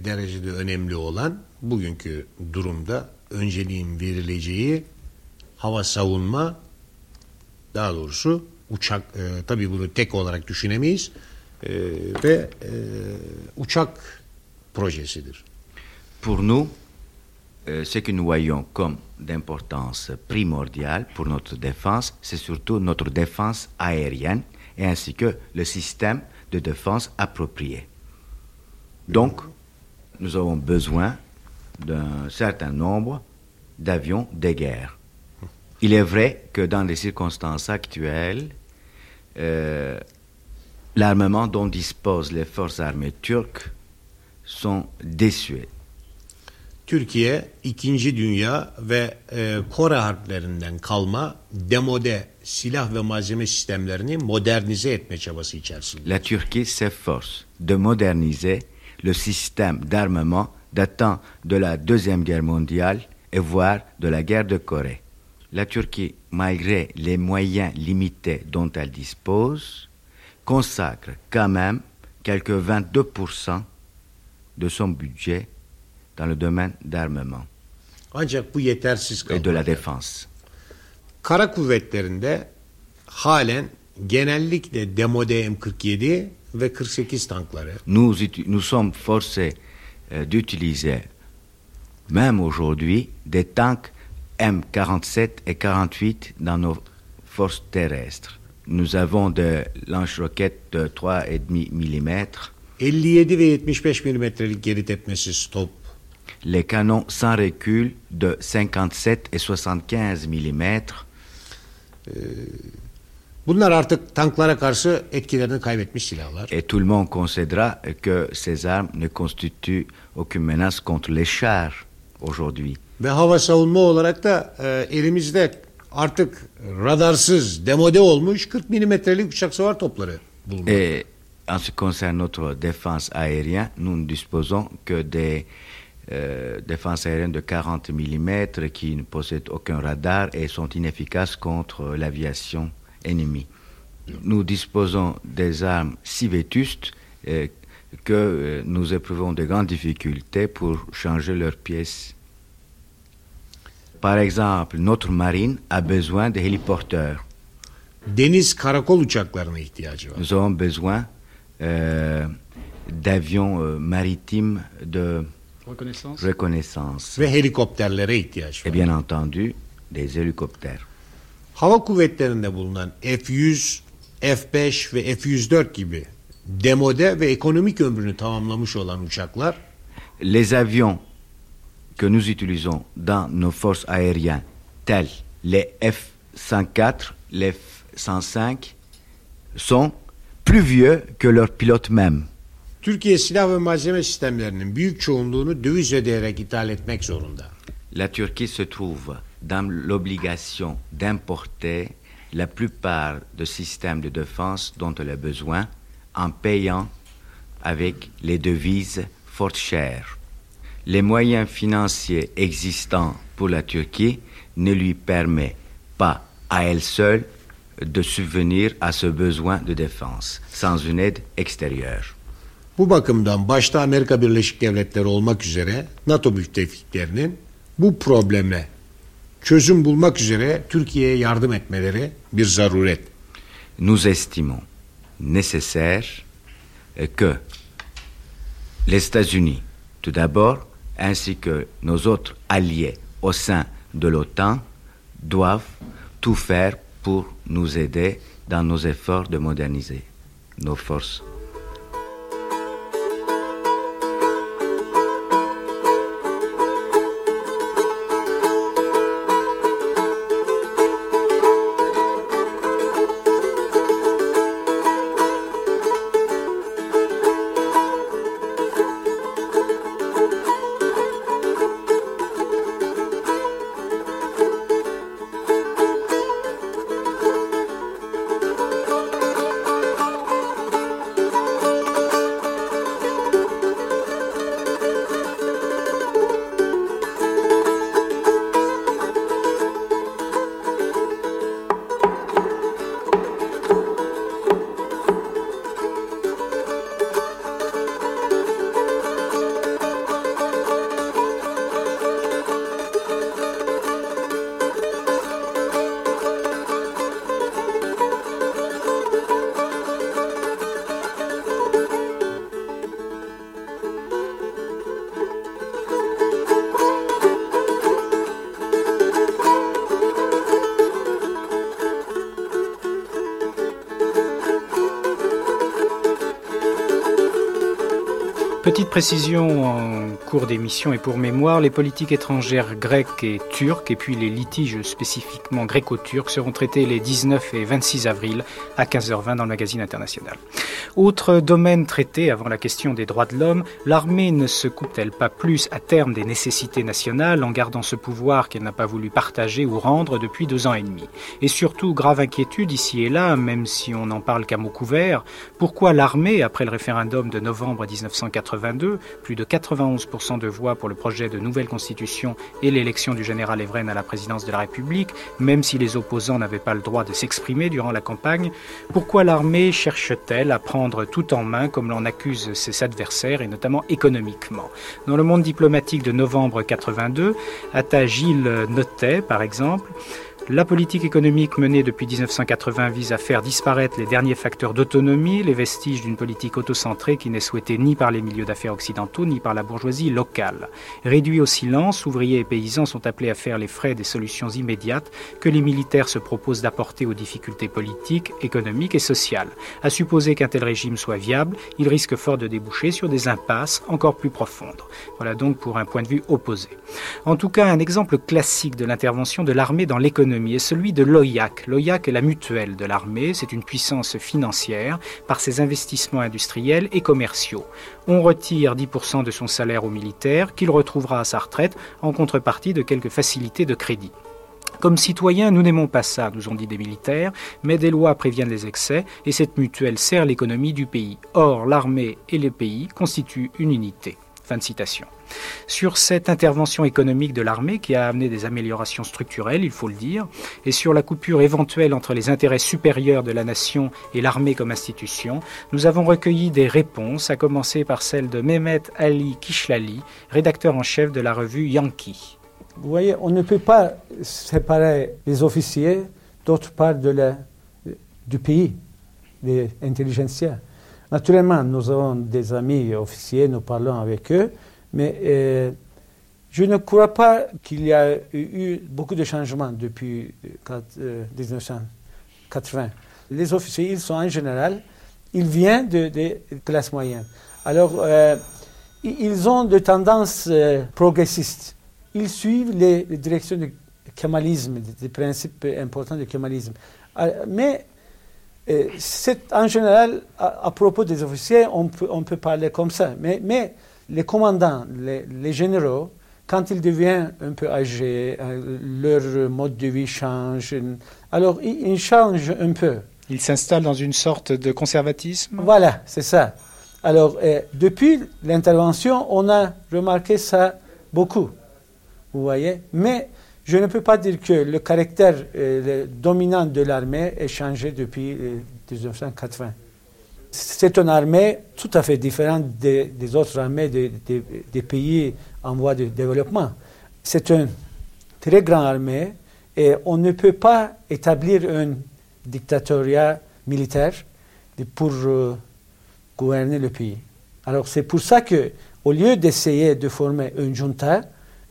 daha e, e, e. Pour nous, ce que nous voyons comme d'importance primordiale pour notre défense, c'est surtout notre défense aérienne et ainsi que le système de défense approprié. Donc, nous avons besoin d'un certain nombre d'avions de guerre. Il est vrai que dans les circonstances actuelles, euh, l'armement dont disposent les forces armées turques sont désuets. Türkiye 2. Dünya ve e, Kore harplerinden kalma demode silah ve malzeme sistemlerini modernize etme çabası içerisinde. La Turquie s'efforce de moderniser le système d'armement datant de la Deuxième Guerre mondiale et voire de la guerre de Corée. La Turquie, malgré les moyens limités dont elle dispose, consacre quand même quelques 22% de son budget dans le domaine d'armement Ancak bu yetersiz et de la défense. Kara kuvvetlerinde halen genellikle demode M47 ve 48 tankları, Nous, uti- nous sommes forcés euh, d'utiliser, même aujourd'hui, des tanks M47 et 48 dans nos forces terrestres. Nous avons des lance-roquettes de 3,5 mm, 57 ve 75 milimetrelik geri tepmesiz top, les canons sans recul de 57 et 75 mm, Bunlar artık tanklara karşı etkilerini kaybetmiş silahlar. et tout le monde considérera que ces armes ne constituent aucune menace contre les chars aujourd'hui. Ve hava savunma olarak da e, elimizde artık radarsız, demode olmuş 40 milimetrelik. Et en ce qui concerne notre défense aérienne, nous ne disposons que des euh, défenses aériennes de 40 mm qui ne possèdent aucun radar et sont inefficaces contre l'aviation ennemie. Nous disposons des armes si vétustes euh, que nous éprouvons de grandes difficultés pour changer leurs pièces. Par exemple, notre marine a besoin de héliporteurs. Deniz karakol uçaklarına ihtiyacı var. Nous avons besoin euh, d'avions euh, maritimes de Reconnaissance. reconnaissance Ve helikopterlere ihtiyaç et var. bien entendu des hélicoptères. Hava kuvvetlerinde bulunan F-100, F-5 ve F-104 gibi demode ve ekonomik ömrünü tamamlamış olan uçaklar Les avions que nous utilisons dans nos forces aériennes, tels les F-104, les F-105, sont plus vieux que leurs pilotes mêmes. Türkiye silah ve malzeme sistemlerinin büyük çoğunluğunu döviz ödeyerek ithal etmek zorunda. La Turquie se trouve dans l'obligation d'importer la plupart des systèmes de défense dont elle a besoin en payant avec les devises fort chères. Les moyens financiers existants pour la Turquie ne lui permettent pas à elle seule de subvenir à ce besoin de défense sans une aide extérieure. Bu bakımdan başta Amerika Birleşik Devletleri olmak üzere NATO müttefiklerinin bu probleme çözüm bulmak üzere Türkiye'ye yardım etmeleri bir zaruret. nous estimons nécessaire que les États-Unis, tout d'abord, ainsi que nos autres alliés au sein de l'OTAN, doivent tout faire pour nous aider dans nos efforts de moderniser nos forces. Précision en cours d'émission et pour mémoire, les politiques étrangères grecques et turques et puis les litiges spécifiquement gréco-turcs seront traités les 19 et 26 avril à 15h20 dans le magazine international. Autre domaine traité avant la question des droits de l'homme, l'armée ne se coupe-t-elle pas plus à terme des nécessités nationales en gardant ce pouvoir qu'elle n'a pas voulu partager ou rendre depuis deux ans et demi? Et surtout, grave inquiétude ici et là, même si on n'en parle qu'à mots couverts, pourquoi l'armée, après le référendum de novembre 1980, 82, plus de 91% de voix pour le projet de nouvelle constitution et l'élection du général Evren à la présidence de la République, même si les opposants n'avaient pas le droit de s'exprimer durant la campagne, pourquoi l'armée cherche-t-elle à prendre tout en main comme l'en accusent ses adversaires et notamment économiquement. Dans le monde diplomatique de novembre 82, Atta Gilles notait par exemple la politique économique menée depuis 1980 vise à faire disparaître les derniers facteurs d'autonomie, les vestiges d'une politique autocentrée qui n'est souhaitée ni par les milieux d'affaires occidentaux ni par la bourgeoisie locale. Réduits au silence, ouvriers et paysans sont appelés à faire les frais des solutions immédiates que les militaires se proposent d'apporter aux difficultés politiques, économiques et sociales. À supposer qu'un tel régime soit viable, il risque fort de déboucher sur des impasses encore plus profondes. Voilà donc pour un point de vue opposé. En tout cas, un exemple classique de l'intervention de l'armée dans l'économie est celui de l'OIAC. L'OIAC est la mutuelle de l'armée, c'est une puissance financière par ses investissements industriels et commerciaux. On retire 10% de son salaire aux militaires qu'il retrouvera à sa retraite en contrepartie de quelques facilités de crédit. Comme citoyens, nous n'aimons pas ça, nous ont dit des militaires, mais des lois préviennent les excès et cette mutuelle sert l'économie du pays. Or, l'armée et le pays constituent une unité. Fin de citation. Sur cette intervention économique de l'armée qui a amené des améliorations structurelles, il faut le dire, et sur la coupure éventuelle entre les intérêts supérieurs de la nation et l'armée comme institution, nous avons recueilli des réponses, à commencer par celle de Mehmet Ali Kishlali, rédacteur en chef de la revue Yankee. Vous voyez, on ne peut pas séparer les officiers d'autre part de la, du pays, les intelligentsia. Naturellement, nous avons des amis officiers, nous parlons avec eux, mais euh, je ne crois pas qu'il y a eu beaucoup de changements depuis 1980. Euh, Les officiers, ils sont en général, ils viennent des de classes moyennes. Alors, euh, ils ont des tendances progressistes. Ils suivent les, directions du kémalisme, des principes importants du kémalisme. Mais c'est en général, à, propos des officiers, on peut, parler comme ça. Mais, mais les commandants, les, généraux, quand ils deviennent un peu âgés, euh, leur mode de vie change. Alors, ils, changent un peu. Ils s'installent dans une sorte de conservatisme Voilà, c'est ça. Alors, depuis l'intervention, on a remarqué ça beaucoup. Vous voyez? Mais je ne peux pas dire que le caractère euh, dominant de l'armée ait changé depuis 1980. C'est une armée tout à fait différente des, autres armées des, pays en voie de développement. C'est une très grande armée et on ne peut pas établir un dictatoriat militaire pour euh, gouverner le pays. Alors c'est pour ça que, au lieu d'essayer de former une junta,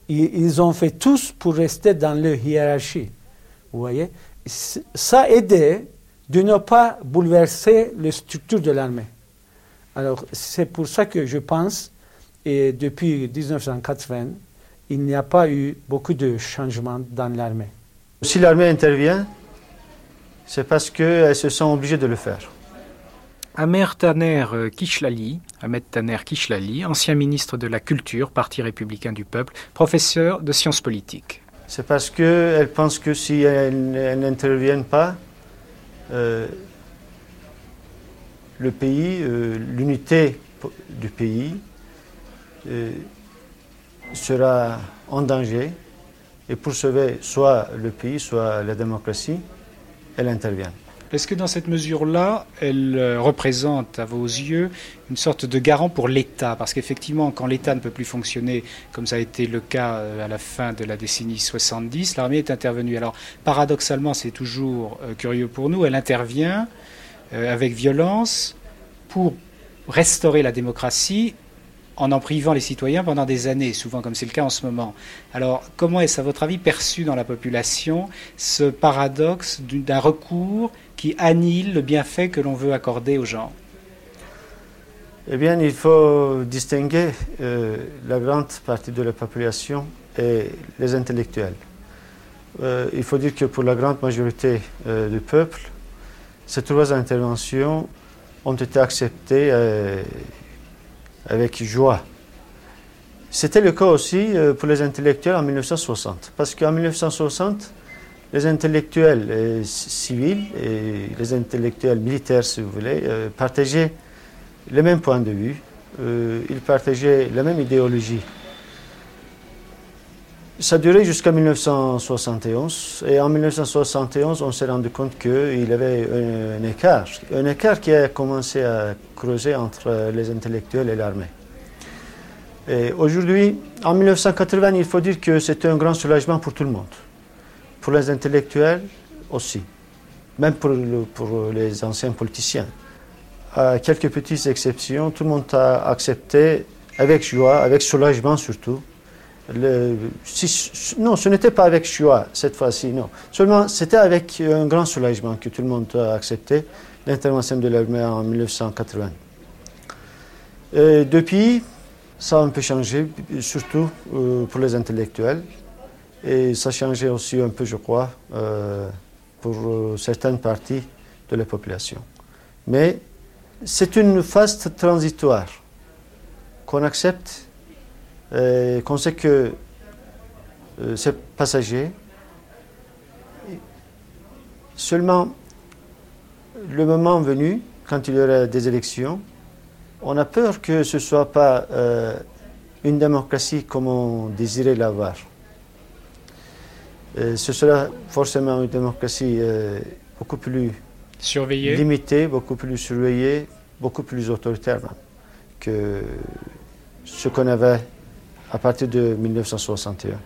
ils ont fait tous pour rester dans leur hiérarchie. Vous voyez? Ça a aidé de ne pas bouleverser les structures de l'armée. Alors, c'est pour ça que je pense, et depuis 1980, il n'y a pas eu beaucoup de changements dans l'armée. Si l'armée intervient, c'est parce qu'elle se sent obligée de le faire. Amer Taner Kishlali, Ahmed Taner Kishlali, ancien ministre de la Culture, Parti républicain du peuple, professeur de sciences politiques. C'est parce qu'elle pense que si elle, n'intervient pas, euh, le pays, euh, l'unité du pays euh, sera en danger. Et pour sauver soit le pays, soit la démocratie, elle intervient. Est-ce que dans cette mesure-là, elle euh, représente à vos yeux une sorte de garant pour l'État? Parce qu'effectivement, quand l'État ne peut plus fonctionner, comme ça a été le cas euh, à la fin de la décennie 70, l'armée est intervenue. Alors, paradoxalement, c'est toujours euh, curieux pour nous, elle intervient avec violence pour restaurer la démocratie en en privant les citoyens pendant des années, souvent comme c'est le cas en ce moment. Alors, comment est-ce, à votre avis, perçu dans la population ce paradoxe d'un recours qui annihile le bienfait que l'on veut accorder aux gens Eh bien, il faut distinguer euh, la grande partie de la population et les intellectuels. Euh, il faut dire que pour la grande majorité euh, du peuple, ces trois interventions ont été acceptées avec joie. C'était le cas aussi pour les intellectuels en 1960, parce qu'en 1960, les intellectuels euh, civils et les intellectuels militaires, si vous voulez, euh, partageaient les mêmes points de vue euh, ils partageaient la même idéologie. Ça durait jusqu'à 1971 et en 1971 on s'est rendu compte qu'il y avait un, écart, un écart qui a commencé à creuser entre les intellectuels et l'armée. Et aujourd'hui, en 1980, il faut dire que c'était un grand soulagement pour tout le monde, pour les intellectuels aussi, même pour, les anciens politiciens. À quelques petites exceptions, tout le monde a accepté avec joie, avec soulagement surtout, non, ce n'était pas avec choix cette fois-ci, non. Seulement, c'était avec un grand soulagement que tout le monde a accepté l'intervention de l'armée en 1980. Et depuis, ça a un peu changé, surtout euh, pour les intellectuels. Et ça changé aussi un peu, je crois, euh, pour euh, certaines parties de la population. Mais c'est une phase transitoire qu'on accepte qu'on sait que euh, c'est passager. Seulement, le moment venu, quand il y aura des élections, on a peur que ce ne soit pas une démocratie comme on désirait l'avoir. Ce sera forcément une démocratie beaucoup plus surveillée, limitée, beaucoup plus surveillée, beaucoup plus autoritaire que ce qu'on avait à partir de 1961.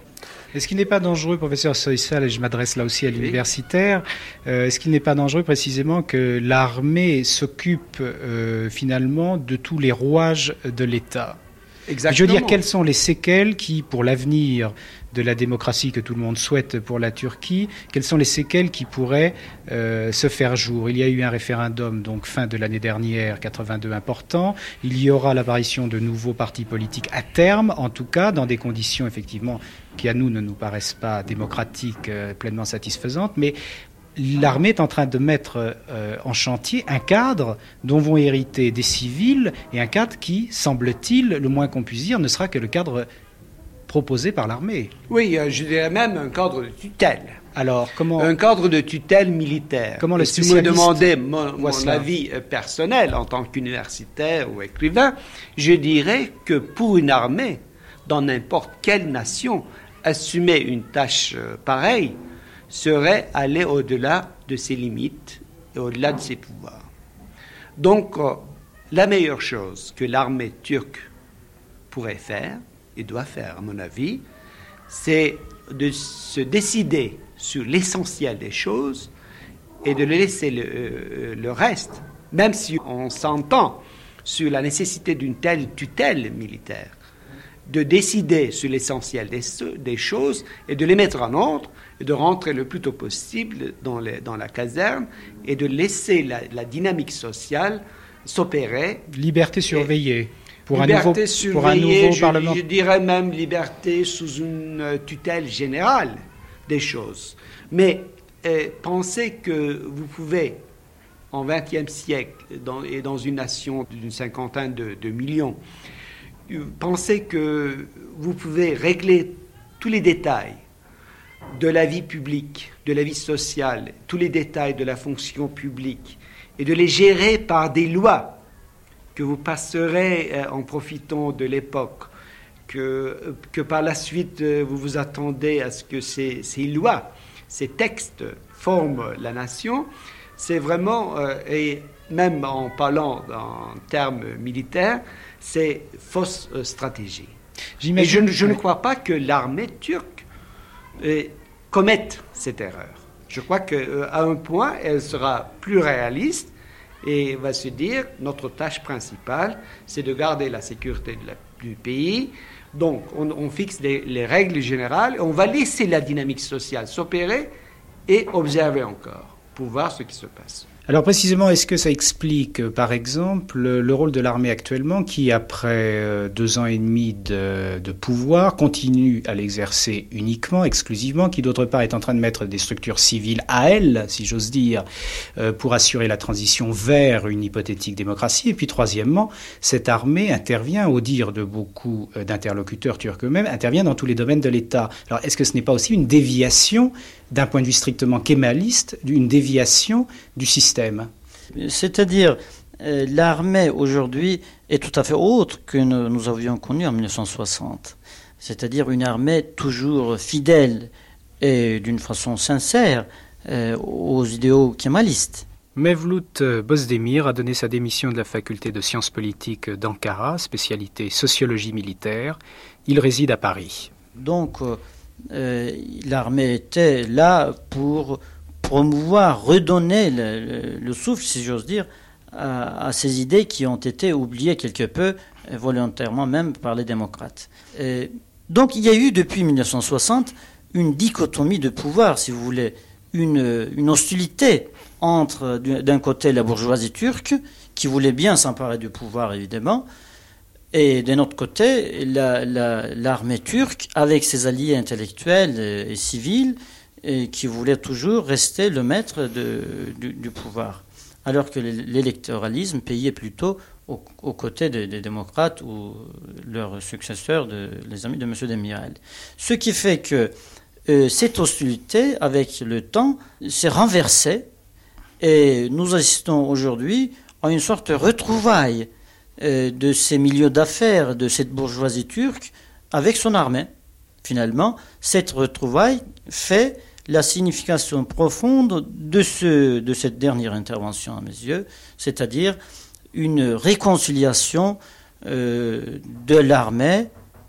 Est-ce qu'il n'est pas dangereux, professeur Soysal, et je m'adresse là aussi à l'universitaire, euh, est-ce qu'il n'est pas dangereux précisément que l'armée s'occupe euh, finalement de tous les rouages de l'État? Exactement. Je veux dire, quelles sont les séquelles qui, pour l'avenir de la démocratie que tout le monde souhaite pour la Turquie, quelles sont les séquelles qui pourraient euh, se faire jour? Il y a eu un référendum, donc fin de l'année dernière, 82 important. Il y aura l'apparition de nouveaux partis politiques à terme, en tout cas, dans des conditions effectivement qui à nous ne nous paraissent pas démocratiques, euh, pleinement satisfaisantes. Mais l'armée est en train de mettre euh, en chantier un cadre dont vont hériter des civils et un cadre qui, semble-t-il, le moins qu'on puisse dire, ne sera que le cadre proposé par l'armée. Oui, euh, je dirais même un cadre de tutelle. Alors, comment Un cadre de tutelle militaire. Comment le Si vous me demandez mon, mon avis euh, personnel en tant qu'universitaire ou écrivain, je dirais que pour une armée, dans n'importe quelle nation, assumer une tâche pareille, serait aller au-delà de ses limites et au-delà de ses pouvoirs. Donc, euh, la meilleure chose que l'armée turque pourrait faire, et doit faire à mon avis, c'est de se décider sur l'essentiel des choses et de laisser le, euh, le reste, même si on s'entend sur la nécessité d'une telle tutelle militaire, de décider sur l'essentiel des, des, choses et de les mettre en ordre de rentrer le plus tôt possible dans, les, dans la caserne et de laisser la, la dynamique sociale s'opérer. Liberté surveillée. Pour liberté un nouveau, surveillée, pour un nouveau je, Parlement. je dirais même liberté sous une tutelle générale des choses. Mais euh, pensez que vous pouvez, en XXe siècle, dans, et dans une nation d'une cinquantaine de, de millions, pensez que vous pouvez régler tous les détails de la vie publique, de la vie sociale, tous les détails de la fonction publique, et de les gérer par des lois que vous passerez euh, en profitant de l'époque, que, que par la suite euh, vous vous attendez à ce que ces, ces lois, ces textes forment la nation, c'est vraiment, euh, et même en parlant en termes militaires, c'est fausse stratégie. Et je, je, ne crois pas que l'armée turque euh, commette cette erreur. Je crois qu'à euh, un point, elle sera plus réaliste et va se dire notre tâche principale, c'est de garder la sécurité du pays. Donc, on, fixe les, règles générales, on va laisser la dynamique sociale s'opérer et observer encore pour voir ce qui se passe. Alors précisément, est-ce que ça explique, par exemple, le rôle de l'armée actuellement qui, après deux ans et demi de, pouvoir, continue à l'exercer uniquement, exclusivement, qui d'autre part est en train de mettre des structures civiles à elle, si j'ose dire, pour assurer la transition vers une hypothétique démocratie? Et puis troisièmement, cette armée intervient, au dire de beaucoup d'interlocuteurs turcs eux-mêmes, intervient dans tous les domaines de l'État. Alors est-ce que ce n'est pas aussi une déviation d'un point de vue strictement kémaliste, une déviation du système C'est-à-dire, euh, l'armée aujourd'hui est tout à fait autre que nous, avions connu en 1960. C'est-à-dire une armée toujours fidèle et d'une façon sincère euh, aux idéaux kémalistes. Mevlut Bozdemir a donné sa démission de la faculté de sciences politiques d'Ankara, spécialité sociologie militaire. Il réside à Paris. Donc, euh, l'armée était là pour promouvoir, redonner le, souffle, si j'ose dire, à, ces idées qui ont été oubliées quelque peu, volontairement même, par les démocrates. donc il y a eu depuis 1960 une dichotomie de pouvoir, si vous voulez, une, une hostilité entre d'un côté la bourgeoisie turque, qui voulait bien s'emparer du pouvoir évidemment, et d'un autre côté l'armée turque avec ses alliés intellectuels et civils qui voulait toujours rester le maître du, pouvoir, alors que l'électoralisme payait plutôt aux, côtés des, démocrates ou leurs successeurs, les amis de M. Demirel. Ce qui fait que euh, cette hostilité, avec le temps, s'est renversée et nous assistons aujourd'hui à une sorte de retrouvaille de ces milieux d'affaires, de cette bourgeoisie turque, avec son armée. Finalement, cette retrouvaille fait la signification profonde de cette dernière intervention à mes yeux, c'est-à-dire une réconciliation euh, de l'armée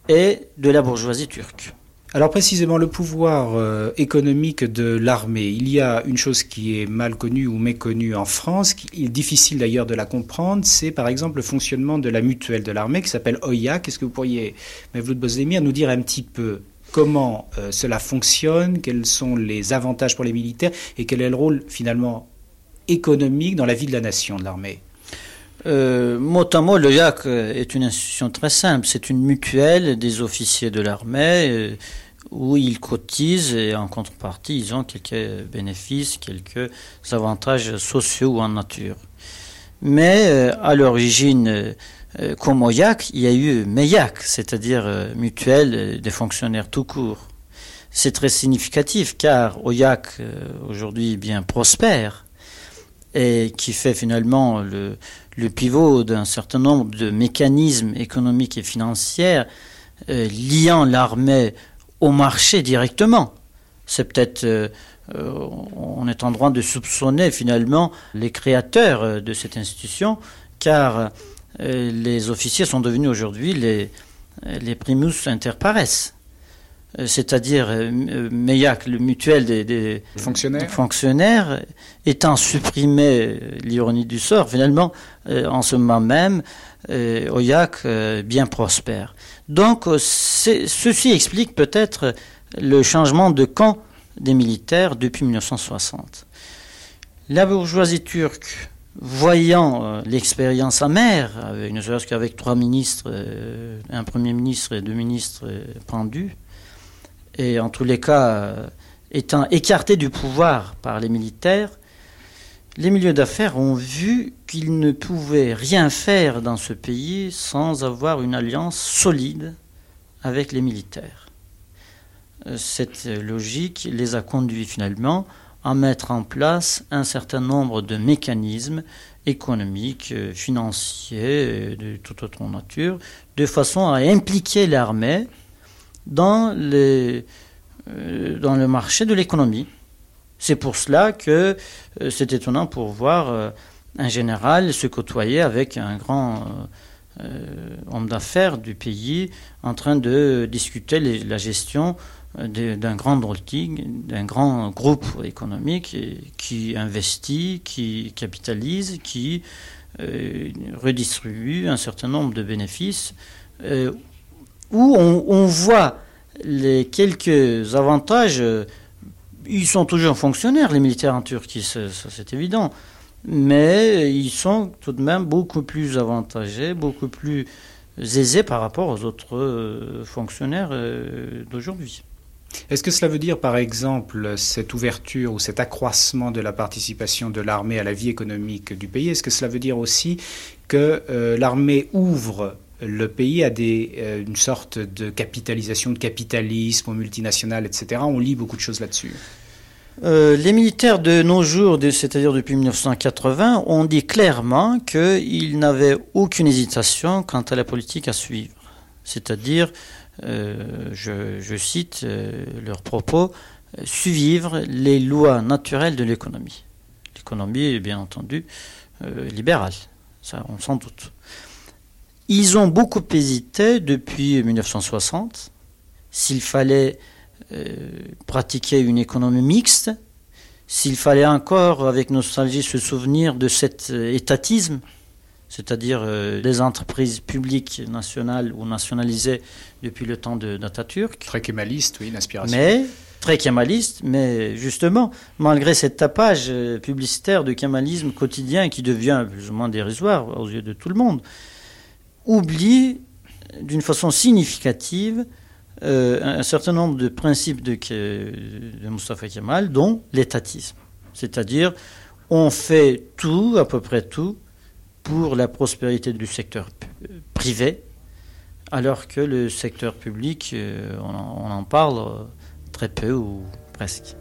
et de la bourgeoisie turque. Alors précisément le pouvoir euh, économique de l'armée, il y a une chose qui est mal connue ou méconnue en France, qui est difficile d'ailleurs de la comprendre, c'est par exemple le fonctionnement de la mutuelle de l'armée qui s'appelle OIAC. Est-ce que vous pourriez, Mevlut Bozdemir, nous dire un petit peu comment euh, cela fonctionne, quels sont les avantages pour les militaires et quel est le rôle finalement économique dans la vie de la nation de l'armée? Euh, mot à mot, l'OIAC est une institution très simple. C'est une mutuelle des officiers de l'armée où ils cotisent et en contrepartie, ils ont quelques bénéfices, quelques avantages sociaux ou en nature. Mais euh, à l'origine, euh, comme OIAC, il y a eu MEIAC, c'est-à-dire euh, mutuelle des fonctionnaires tout court. C'est très significatif car OIAC aujourd'hui bien prospère et qui fait finalement le, le pivot d'un certain nombre de mécanismes économiques et financiers liant l'armée au marché directement. C'est peut-être, euh, euh, on est en droit de soupçonner finalement les créateurs euh, de cette institution, car les officiers sont devenus aujourd'hui les, les primus inter pares c'est-à-dire MEIAC, le mutuel des, fonctionnaires. fonctionnaires. étant supprimé, l'ironie du sort, finalement, en ce moment même, OIAC bien prospère. Donc ceci explique peut-être le changement de camp des militaires depuis 1960. La bourgeoisie turque, voyant euh, l'expérience amère, qu'avec trois ministres, euh, un premier ministre et deux ministres euh, pendus, et en tous les cas étant écartés du pouvoir par les militaires, les milieux d'affaires ont vu qu'ils ne pouvaient rien faire dans ce pays sans avoir une alliance solide avec les militaires. Euh, cette logique les a conduits finalement à mettre en place un certain nombre de mécanismes économiques, euh, financiers, de toute autre nature, de façon à impliquer l'armée dans, euh, dans le marché de l'économie. C'est pour cela que c'est étonnant pour voir un général se côtoyer avec un grand homme d'affaires du pays en train de discuter la gestion d'un grand holding, d'un grand groupe économique qui investit, qui capitalise, qui euh, redistribue un certain nombre de bénéfices, euh, où on, voit les quelques avantages. Ils sont toujours fonctionnaires, les militaires en Turquie, c'est évident, mais ils sont tout de même beaucoup plus avantagés, beaucoup plus aisés par rapport aux autres euh, fonctionnaires d'aujourd'hui. Est-ce que cela veut dire, par exemple, cette ouverture ou cet accroissement de la participation de l'armée à la vie économique du pays? Est-ce que cela veut dire aussi que euh, l'armée ouvre le pays des, euh, une sorte de capitalisation, de capitalisme multinational, etc. On lit beaucoup de choses là-dessus. Euh, les militaires de nos jours, c'est-à-dire depuis 1980, ont dit clairement qu'ils n'avaient aucune hésitation quant à la politique à suivre. C'est-à-dire, euh, je, cite leurs propos, suivre les lois naturelles de l'économie. L'économie est bien entendu libérale, ça on s'en doute. Ils ont beaucoup hésité depuis 1960 s'il fallait euh, pratiquer une économie mixte, s'il fallait encore, avec nostalgie, se souvenir de cet euh, étatisme, c'est-à-dire euh, les entreprises publiques nationales ou nationalisées depuis le temps de d'Atatürk. Très kémaliste, oui, l'inspiration. Mais, très kémaliste, mais justement, malgré cet tapage publicitaire de kémalisme quotidien qui devient plus ou moins dérisoire aux yeux de tout le monde, oublie d'une façon significative euh, un certain nombre de principes de, de Mustafa Kemal, dont l'étatisme. C'est-à-dire, on fait tout, à peu près tout, pour la prospérité du secteur privé, alors que le secteur public, euh, on en parle très peu ou presque.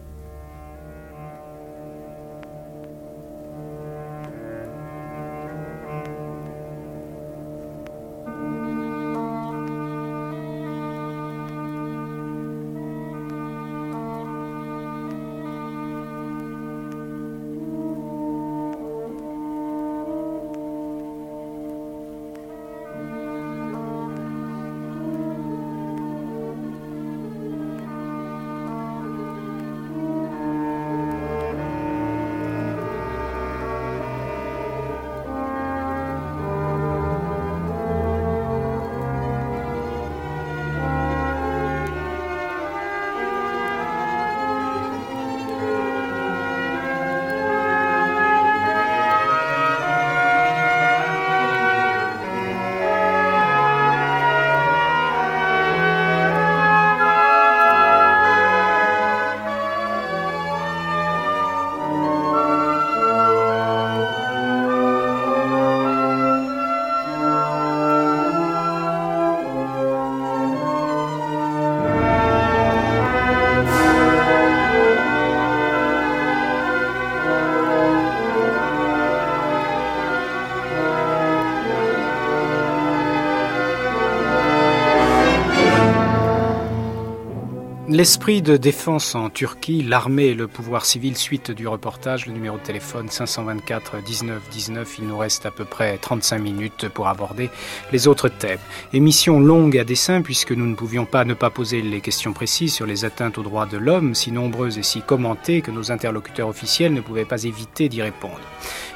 L'esprit de défense en Turquie, l'armée et le pouvoir civil, suite du reportage, le numéro de téléphone 524 19 19. Il nous reste à peu près 35 minutes pour aborder les autres thèmes. Émission longue à dessein puisque nous ne pouvions pas ne pas poser les questions précises sur les atteintes aux droits de l'homme, si nombreuses et si commentées que nos interlocuteurs officiels ne pouvaient pas éviter d'y répondre.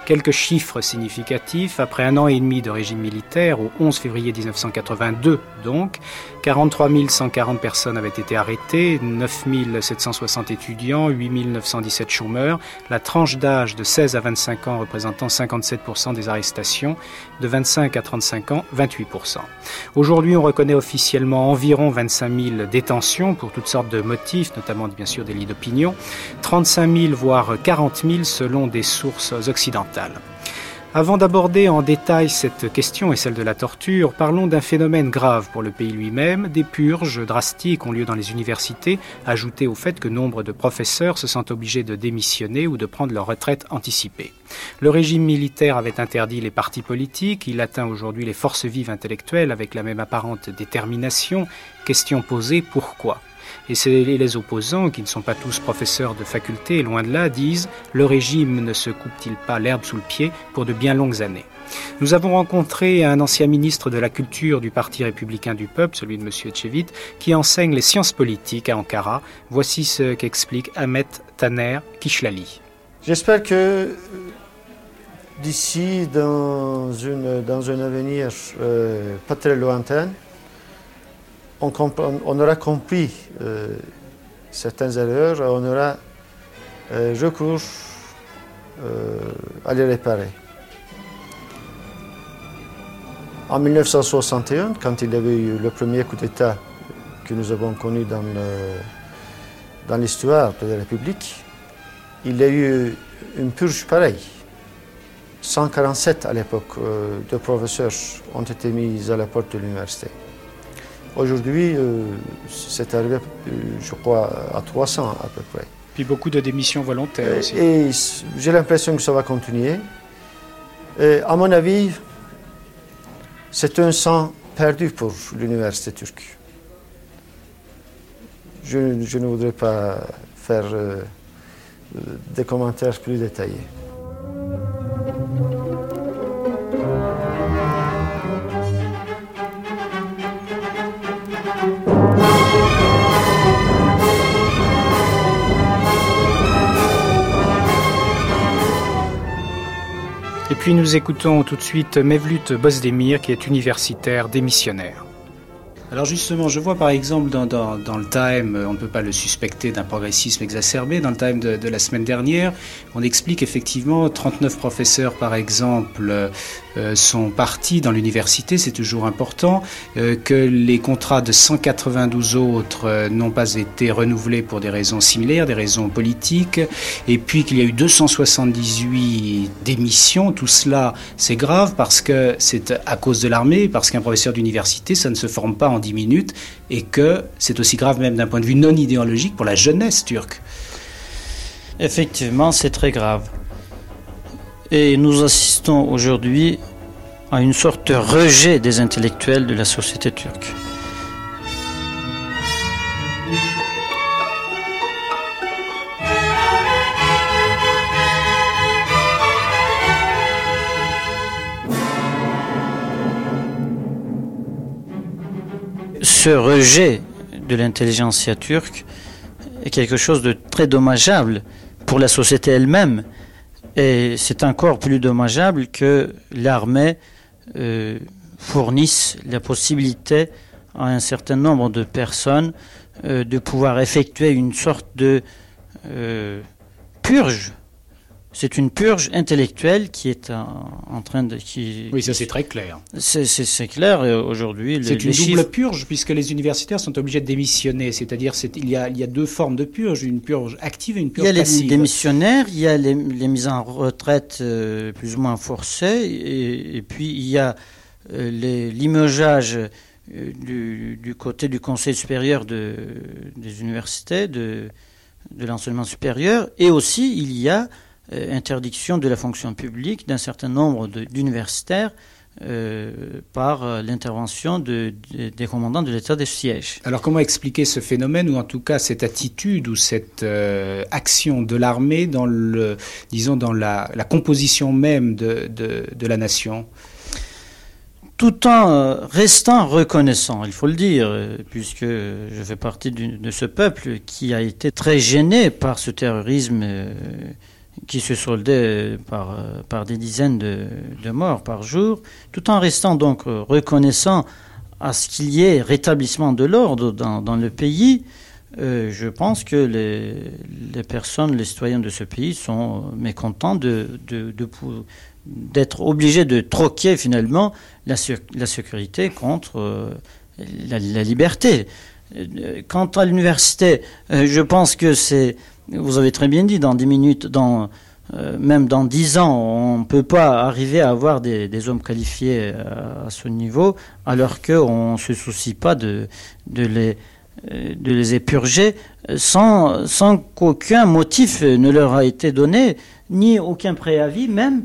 Quelques chiffres significatifs. Après un an et demi de régime militaire, au 11 février 1982 donc, 43 140 personnes avaient été arrêtées, 9 760 étudiants, 8 917 chômeurs, la tranche d'âge de 16 à 25 ans représentant 57% des arrestations, de 25 à 35 ans 28%. Aujourd'hui, on reconnaît officiellement environ 25 000 détentions pour toutes sortes de motifs, notamment bien sûr des lits d'opinion, 35 000 voire 40 000 selon des sources occidentales. Avant d'aborder en détail cette question et celle de la torture, parlons d'un phénomène grave pour le pays lui-même. Des purges drastiques ont lieu dans les universités, ajoutées au fait que nombre de professeurs se sentent obligés de démissionner ou de prendre leur retraite anticipée. Le régime militaire avait interdit les partis politiques, il atteint aujourd'hui les forces vives intellectuelles avec la même apparente détermination. Question posée, pourquoi? Et c'est les opposants, qui ne sont pas tous professeurs de faculté, loin de là, disent le régime ne se coupe-t-il pas l'herbe sous le pied pour de bien longues années? Nous avons rencontré un ancien ministre de la Culture du Parti républicain du peuple, celui de M. Etchevit, qui enseigne les sciences politiques à Ankara. Voici ce qu'explique Ahmet Taner Kishlali. J'espère que d'ici, dans, dans un avenir euh, pas très lointain, on, aura compris euh, certaines erreurs, on aura euh, recours euh, à les réparer. En 1961, quand il y avait eu le premier coup d'État que nous avons connu dans, dans l'histoire de la République, il y a eu une purge pareille. 147 à l'époque de professeurs ont été mis à la porte de l'université. Aujourd'hui, euh, c'est arrivé, euh, je crois, à 300 à peu près. Puis beaucoup de démissions volontaires aussi. Et j'ai l'impression que ça va continuer. Et à mon avis, c'est un sang perdu pour l'université turque. Je, je, ne voudrais pas faire euh, des commentaires plus détaillés. Et puis nous écoutons tout de suite Mevlut Bosdemir, qui est universitaire démissionnaire. Alors justement, je vois par exemple dans, dans, le Time, on ne peut pas le suspecter d'un progressisme exacerbé, dans le Time de, la semaine dernière, on explique effectivement 39 professeurs par exemple euh, sont partis dans l'université, c'est toujours important, euh, que les contrats de 192 autres euh, n'ont pas été renouvelés pour des raisons similaires, des raisons politiques, et puis qu'il y a eu 278 démissions, tout cela c'est grave parce que c'est à cause de l'armée, parce qu'un professeur d'université, ça ne se forme pas en 10 minutes et que c'est aussi grave même d'un point de vue non idéologique pour la jeunesse turque. Effectivement, c'est très grave. Et nous assistons aujourd'hui à une sorte de rejet des intellectuels de la société turque. Ce rejet de l'intelligentsia turque est quelque chose de très dommageable pour la société elle-même. Et c'est encore plus dommageable que l'armée euh, fournisse la possibilité à un certain nombre de personnes euh, de pouvoir effectuer une sorte de euh, purge c'est une purge intellectuelle qui est en, en train de. Qui, oui, ça c'est très clair. C'est clair aujourd'hui. C'est une double purge puisque les universitaires sont obligés de démissionner. C'est-à-dire il y, a, il y a deux formes de purge, une purge active et une purge passive. Il y a les démissionnaires, il y a les, les mises en retraite euh, plus ou moins forcées, et, et puis il y a euh, limogeage euh, du, du, côté du Conseil supérieur de, des universités, de, de l'enseignement supérieur, et aussi il y a euh, interdiction de la fonction publique d'un certain nombre d'universitaires euh, par euh, l'intervention de, de, des commandants de l'État des sièges. Alors comment expliquer ce phénomène ou en tout cas cette attitude ou cette euh, action de l'armée dans le, disons dans la, la composition même de, de, de, la nation? Tout en restant reconnaissant, il faut le dire, puisque je fais partie de ce peuple qui a été très gêné par ce terrorisme qui se soldait par, par des dizaines de, de, morts par jour, tout en restant donc reconnaissant à ce qu'il y ait rétablissement de l'ordre dans, dans, le pays, euh, je pense que les, les, personnes, les citoyens de ce pays sont mécontents de, d'être obligés de troquer finalement la, la sécurité contre euh, la, liberté. Quant à l'université, euh, je pense que c'est vous avez très bien dit, dans 10 minutes, dans, euh, même dans 10 ans, on ne peut pas arriver à avoir des, hommes qualifiés à, à, ce niveau, alors qu'on ne se soucie pas de, les, de les épurger sans, sans qu'aucun motif ne leur a été donné, ni aucun préavis même.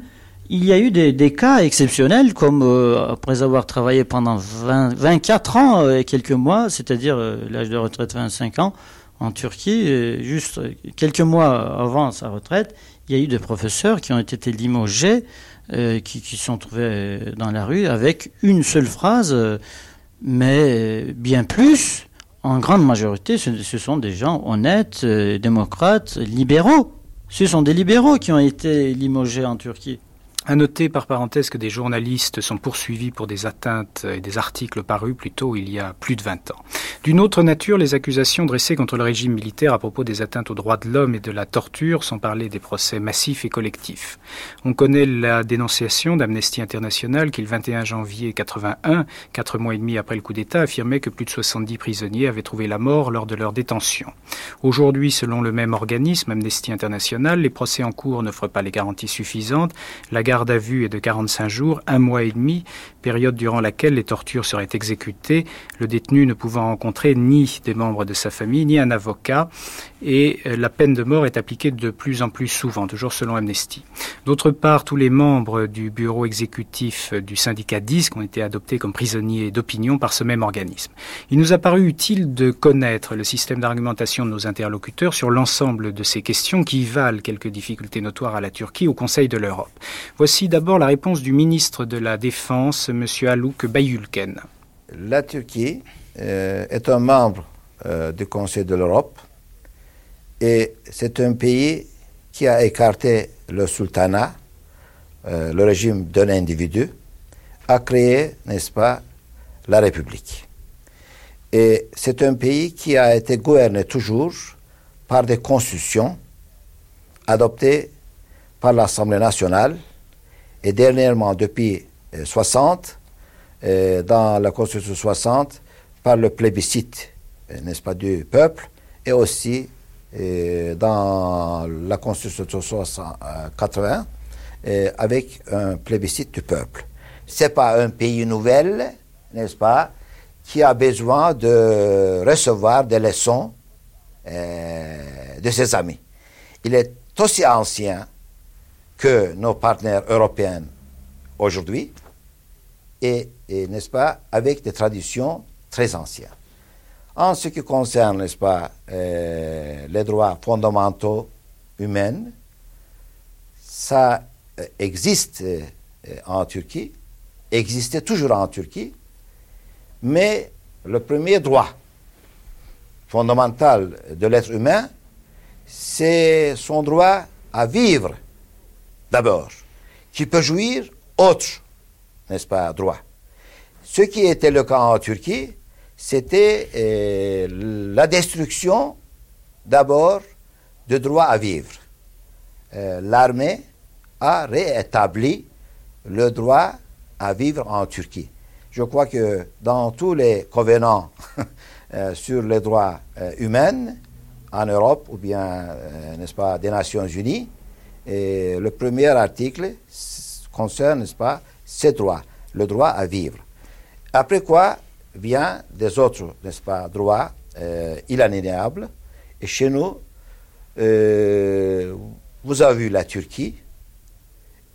Il y a eu des, des cas exceptionnels, comme euh, après avoir travaillé pendant 20, 24 ans et quelques mois, c'est-à-dire euh, l'âge de retraite 25 ans, en Turquie, juste quelques mois avant sa retraite, il y a eu des professeurs qui ont été limogés, euh, qui, qui sont trouvés dans la rue avec une seule phrase, mais bien plus, en grande majorité, ce, ce sont des gens honnêtes, euh, démocrates, libéraux. Ce sont des libéraux qui ont été limogés en Turquie. À noter par parenthèse que des journalistes sont poursuivis pour des atteintes et des articles parus plus tôt il y a plus de 20 ans. D'une autre nature, les accusations dressées contre le régime militaire à propos des atteintes aux droits de l'homme et de la torture sont parlées des procès massifs et collectifs. On connaît la dénonciation d'Amnesty International qui le 21 janvier 81, quatre mois et demi après le coup d'État, affirmait que plus de 70 prisonniers avaient trouvé la mort lors de leur détention. Aujourd'hui, selon le même organisme, Amnesty International, les procès en cours n'offrent pas les garanties suffisantes. Garde à vue est de 45 jours, un mois et demi, période durant laquelle les tortures seraient exécutées, le détenu ne pouvant rencontrer ni des membres de sa famille, ni un avocat, et euh, la peine de mort est appliquée de plus en plus souvent, toujours selon Amnesty. D'autre part, tous les membres du bureau exécutif du syndicat DISC ont été adoptés comme prisonniers d'opinion par ce même organisme. Il nous a paru utile de connaître le système d'argumentation de nos interlocuteurs sur l'ensemble de ces questions qui valent quelques difficultés notoires à la Turquie au Conseil de l'Europe. Voici d'abord la réponse du ministre de la Défense, M. Alouk Bayülken. La Turquie euh, est un membre euh, du Conseil de l'Europe et c'est un pays qui a écarté le sultanat, euh, le régime d'un individu, a créé, n'est-ce pas, la République. Et c'est un pays qui a été gouverné toujours par des constitutions adoptées par l'Assemblée nationale et dernièrement depuis 60, euh, dans la Constitution 60, par le plébiscite, euh, n'est-ce pas, du peuple et aussi euh, dans la Constitution 80 avec un plébiscite du peuple. Ce n'est pas un pays nouvel, n'est-ce pas, qui a besoin de recevoir des leçons de ses amis. Il est aussi ancien que nos partenaires européens aujourd'hui et, n'est-ce pas, avec des traditions très anciennes. En ce qui concerne, n'est-ce pas, euh, les droits fondamentaux humains, ça euh, existe euh, en Turquie, existait toujours en Turquie, mais le premier droit fondamental de l'être humain, c'est son droit à vivre d'abord, qui peut jouir autre, n'est-ce pas, droit. Ce qui était le cas en Turquie, c'était euh, la destruction d'abord de droit à vivre. Euh, l'armée a réétabli le droit à vivre en Turquie. Je crois que dans tous les covenants [laughs] euh, sur les droits humains en Europe ou bien, n'est-ce pas, des Nations Unies, le premier article concerne, n'est-ce pas, ces droits, le droit à vivre. Après quoi vient des autres, n'est-ce pas, droits euh. Et chez nous, euh, vous avez vu la Turquie,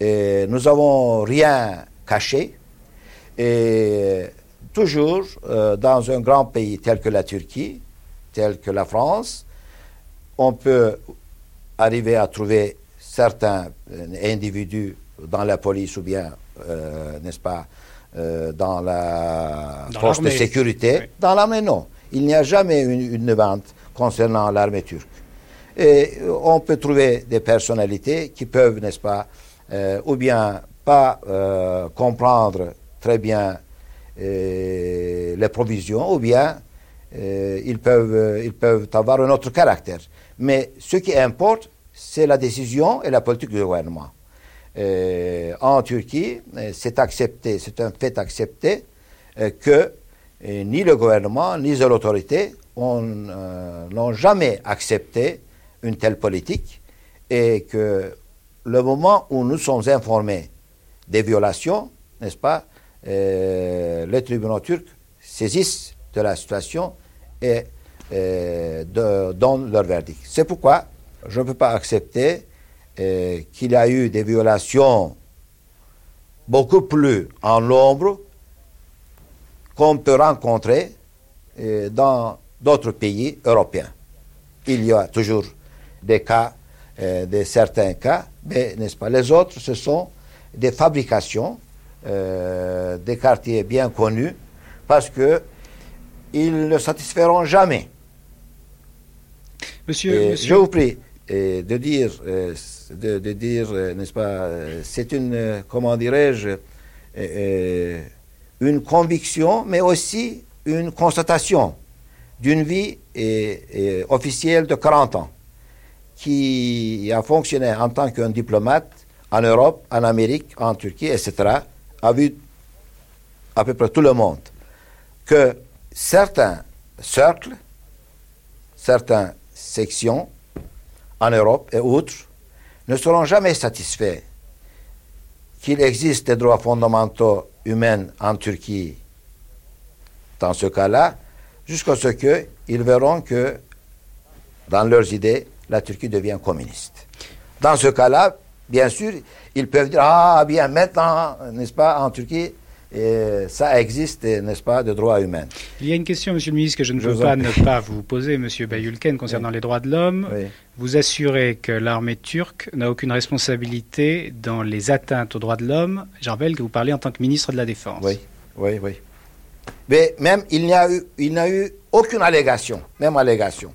nous n'avons rien caché. Et toujours euh, dans un grand pays tel que la Turquie, tel que la France, on peut arriver à trouver certains euh, individus dans la police ou bien, n'est-ce pas, euh, dans la force de sécurité. Dans l'armée, non. Il n'y a jamais une, une vente concernant l'armée turque. Et on peut trouver des personnalités qui peuvent, n'est-ce pas, ou bien pas comprendre très bien les provisions, ou bien ils, peuvent, ils peuvent avoir un autre caractère. Mais ce qui importe, c'est la décision et la politique du gouvernement. Euh, en Turquie, euh, c'est accepté, c'est un fait accepté euh, que ni le gouvernement ni l'autorité n'ont jamais accepté une telle politique et que le moment où nous sommes informés des violations, n'est-ce pas, les tribunaux turcs saisissent de la situation et donnent leur verdict. C'est pourquoi je ne peux pas accepter euh, qu'il y a eu des violations beaucoup plus en l'ombre qu'on peut rencontrer euh, dans d'autres pays européens. Il y a toujours des cas, euh, de certains cas, mais n'est-ce pas, les autres, ce sont des fabrications, des quartiers bien connus, parce que ils ne satisferont jamais. Monsieur, Je vous prie, de dire, euh, de, dire euh, n'est-ce pas, euh, c'est une, comment dirais-je, une conviction, mais aussi une constatation d'une vie officielle de 40 ans, qui a fonctionné en tant qu'un diplomate en Europe, en Amérique, en Turquie, etc., a vu à peu près tout le monde que certains cercles, certaines sections en Europe et autres ne seront jamais satisfaits qu'il existe des droits fondamentaux humaines en Turquie dans ce cas-là, jusqu'à ce qu'ils verront que, dans leurs idées, la Turquie devient communiste. Dans ce cas-là, bien sûr, ils peuvent dire, ah bien, maintenant, n'est-ce pas, en Turquie, et ça existe, n'est-ce pas, de droits humains. Il y a une question, Monsieur le ministre, que je ne Je veux vous pas en ne pas vous poser, Monsieur Bayulken, concernant les droits de l'homme. Oui. Vous assurez que l'armée turque n'a aucune responsabilité dans les atteintes aux droits de l'homme. Je rappelle que vous parlez en tant que ministre de la Défense. Oui, oui, oui. Mais même, il n'y a eu, il n'y a eu aucune allégation, même allégation.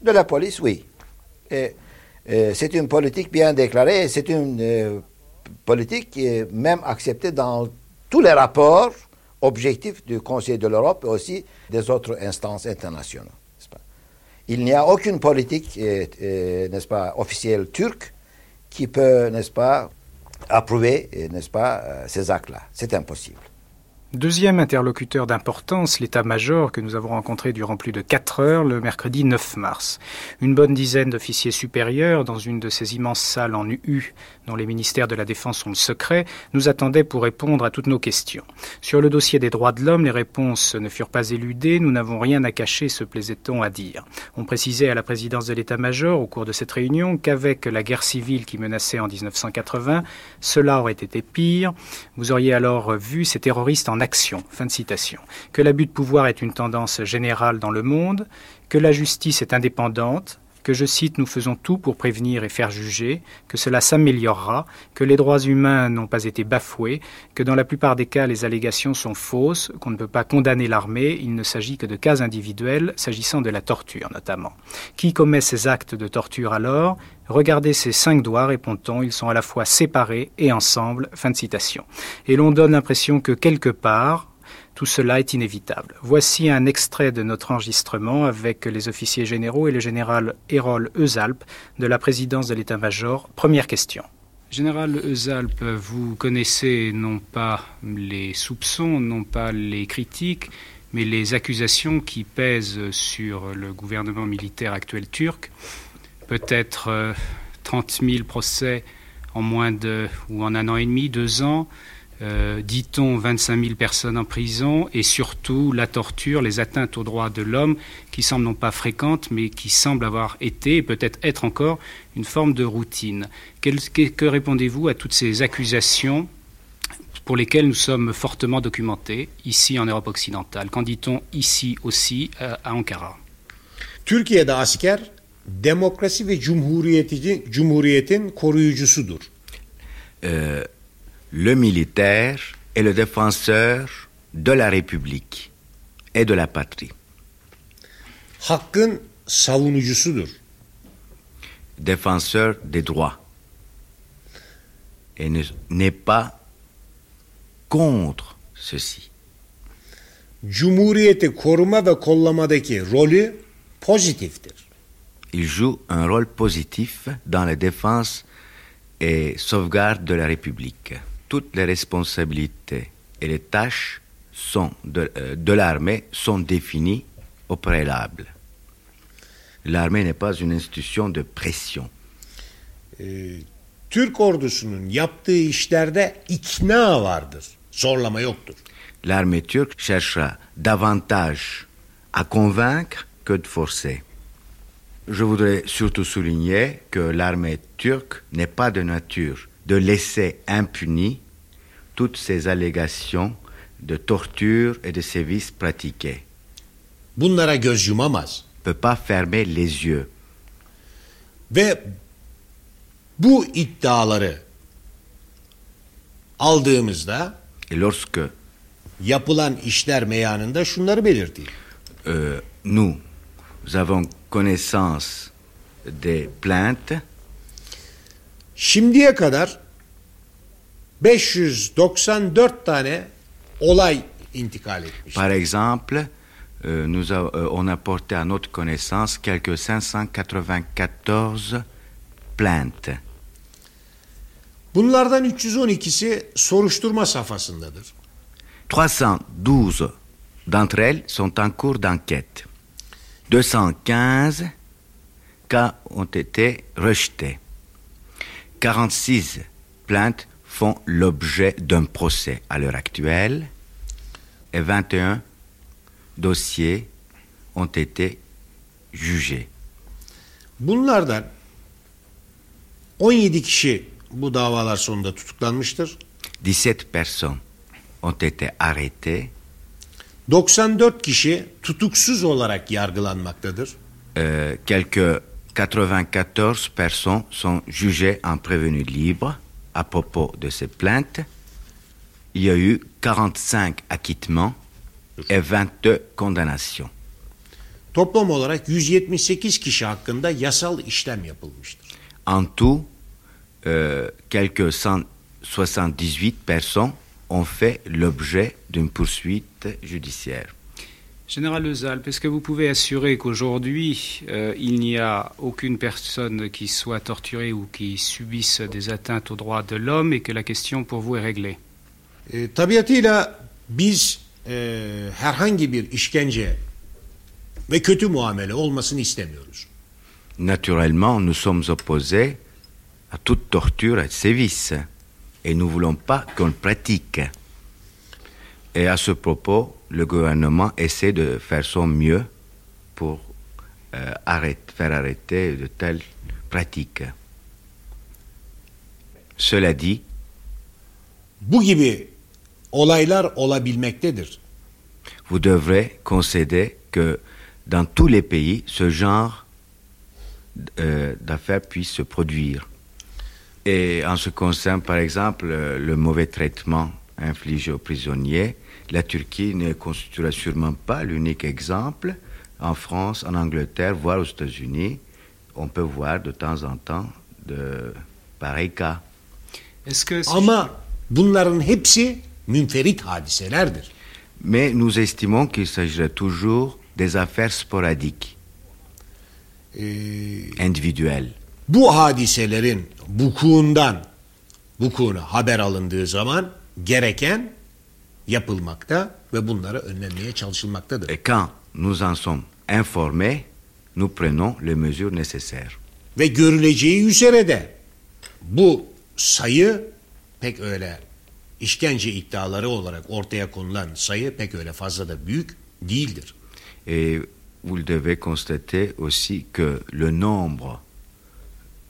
De la police, oui. Et, et c'est une politique bien déclarée, c'est une euh, politique qui est même acceptée dans tous les rapports objectifs du Conseil de l'Europe et aussi des autres instances internationales. Il n'y a aucune politique, officielle turque qui peut, n'est-ce pas, approuver, euh, ces actes-là. C'est impossible. Deuxième interlocuteur d'importance, l'état-major que nous avons rencontré durant plus de quatre heures le mercredi 9 mars. Une bonne dizaine d'officiers supérieurs dans une de ces immenses salles en UU dont les ministères de la Défense sont le secret, nous attendaient pour répondre à toutes nos questions. Sur le dossier des droits de l'homme, les réponses ne furent pas éludées, nous n'avons rien à cacher, se plaisait-on à dire. On précisait à la présidence de l'état-major au cours de cette réunion qu'avec la guerre civile qui menaçait en 1980, cela aurait été pire. Vous auriez alors vu ces terroristes en action. Fin de citation. Que l'abus de pouvoir est une tendance générale dans le monde, que la justice est indépendante, que, je cite, nous faisons tout pour prévenir et faire juger, que cela s'améliorera, que les droits humains n'ont pas été bafoués, que dans la plupart des cas les allégations sont fausses, qu'on ne peut pas condamner l'armée, il ne s'agit que de cas individuels, s'agissant de la torture notamment. Qui commet ces actes de torture alors? Regardez ces cinq doigts, répond-on, ils sont à la fois séparés et ensemble. Fin de citation. Et l'on donne l'impression que quelque part, tout cela est inévitable. Voici un extrait de notre enregistrement avec les officiers généraux et le général Hérol Eusalp de la présidence de l'état-major. Première question. Général Eusalp, vous connaissez non pas les soupçons, non pas les critiques, mais les accusations qui pèsent sur le gouvernement militaire actuel turc. Peut-être euh, 30 000 procès en moins de ou en un an et demi, deux ans, euh, dit-on 25 000 personnes en prison et surtout la torture, les atteintes aux droits de l'homme qui semblent non pas fréquentes mais qui semblent avoir été et peut-être être encore une forme de routine. Quel- que que répondez-vous à toutes ces accusations pour lesquelles nous sommes fortement documentés ici en Europe occidentale? Qu'en dit-on ici aussi à, à Ankara? Türkiye'de asker demokrasi ve cumhuriyeti, cumhuriyetin koruyucusudur. Euh, le militaire est le défenseur de la République et de la patrie. Hakkın savunucusudur. défenseur des droits et ne- n'est pas contre ceci. Cumhuriyeti koruma ve kollamadaki rolü pozitiftir. Il joue un rôle positif dans la défense et sauvegarde de la République. Toutes les responsabilités et les tâches sont de, euh, de l'armée sont définies au préalable. L'armée n'est pas une institution de pression. Ee, Türk ordusunun yaptığı işlerde ikna vardır. Zorlama yoktur. L'armée turque cherchera davantage à convaincre que de forcer. Je voudrais surtout souligner que l'armée turque n'est pas de nature de laisser impunies toutes ces allégations de torture et de sévices pratiqués. Bunlara göz yumamaz. Peut pas fermer les yeux. Ve bu iddiaları aldığımızda Et lorsque yapılan işler meyanında şunları belirtiyor. euh, nous avons connaissance des plaintes, Şimdiye kadar 594 tane olay intikal etmiş. Par exemple, euh, nous a- euh, on a porté à notre connaissance quelques 594 plaintes. Bunlardan 312'si soruşturma safhasındadır. 312 d'entre elles sont en cours d'enquête. 215 cas ont été rejetés. 46 plaintes font l'objet d'un procès à l'heure actuelle et 21 dossiers ont été jugés. Bunlardan 17 kişi bu davalar sonunda tutuklanmıştır. 17 personnes ont été arrêtées. 94 kişi tutuksuz olarak yargılanmaktadır. Euh, quelques 94 personnes sont jugées en prévenu libre à propos de ces plaintes. Il y a eu 45 acquittements et 22 condamnations. Toplam olarak 178 kişi hakkında yasal işlem yapılmıştır. En tout, euh, quelques 178 personnes ont fait l'objet d'une poursuite judiciaire. Général Lezalp, est-ce que vous pouvez assurer qu'aujourd'hui, euh, il n'y a aucune personne qui soit torturée ou qui subisse des atteintes aux droits de l'homme et que la question pour vous est réglée? Tabiatıyla biz e, herhangi bir işkence ve kötü muamele olmasını istemiyoruz. Naturellement, nous sommes opposés à toute torture et sévice, et nous ne voulons pas qu'on le pratique. Et à ce propos, le gouvernement essaie de faire son mieux pour euh, arrêter- faire arrêter de telles pratiques. Cela dit, Bu gibi olaylar olabilmektedir. vous devrez concéder que dans tous les pays, ce genre euh, d'affaires puisse se produire. Et en ce qui concerne, par exemple, euh, le mauvais traitement infligé aux prisonniers, la Turquie ne constituera sûrement pas l'unique exemple. En France, en Angleterre, voire aux États-Unis, on peut voir de temps en temps de pareils cas. Est-ce que si Ama bunların hepsi münferit hadiselerdir. Mais nous estimons qu'il s'agirait toujours des affaires sporadiques, Ee, individuelles. bu hadiselerin vukuundan vukuuna haber alındığı zaman gereken yapılmakta ve bunları önlenmeye çalışılmaktadır. Et quand nous en sommes informés, nous prenons les mesures nécessaires. Ve görüleceği üzere de bu sayı pek öyle işkence iddiaları olarak ortaya konulan sayı pek öyle fazla da büyük değildir. Et vous devez constater aussi que le nombre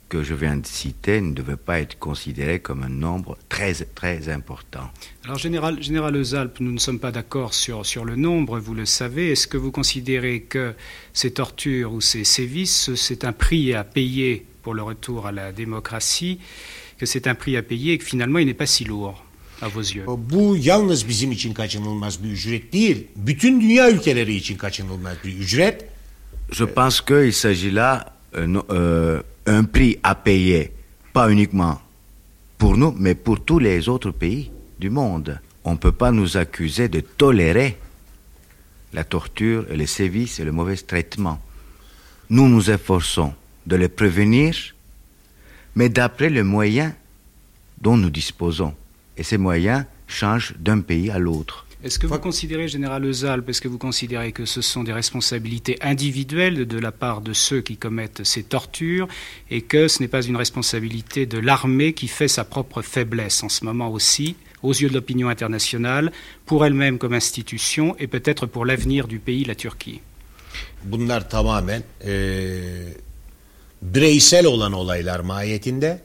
que je viens de citer ne devait pas être considéré comme un nombre très, très important. Alors, Général, Général Lezalp, nous ne sommes pas d'accord sur, sur le nombre, vous le savez. Est-ce que vous considérez que ces tortures ou ces sévices, c'est un prix à payer pour le retour à la démocratie, que c'est un prix à payer et que finalement il n'est pas si lourd à vos yeux? Bu yalnız bizim için kaçınılmaz bir ücret değil, bütün dünya ülkeleri için kaçınılmaz bir ücret. Je pense qu'il s'agit là d'un euh, un prix à payer, pas uniquement pour nous, mais pour tous les autres pays du monde. On ne peut pas nous accuser de tolérer la torture et les sévices et le mauvais traitement. Nous nous efforçons de les prévenir, mais d'après les moyens dont nous disposons. Et ces moyens changent d'un pays à l'autre. Est-ce que vous considérez, Général Lezalp, est-ce que vous considérez que ce sont des responsabilités individuelles de la part de ceux qui commettent ces tortures et que ce n'est pas une responsabilité de l'armée qui fait sa propre faiblesse en ce moment aussi, aux yeux de l'opinion internationale, pour elle-même comme institution et peut-être pour l'avenir du pays, la Turquie? Bunlar tamamen eee, bireysel olan olaylar mahiyetinde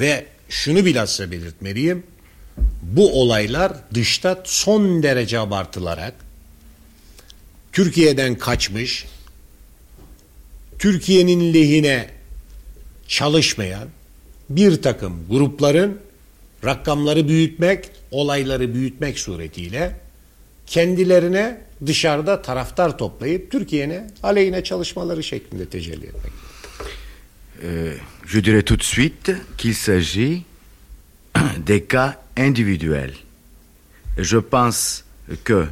ve şunu bilhassa belirtmeliyim. Bu olaylar dışta son derece abartılarak Türkiye'den kaçmış, Türkiye'nin lehine çalışmayan bir takım grupların rakamları büyütmek, olayları büyütmek suretiyle kendilerine dışarıda taraftar toplayıp Türkiye'ne aleyhine çalışmaları şeklinde tecelli etmek. Euh, je dirais tout de suite qu'il s'agit [clears throat] des cas individuels. Je pense que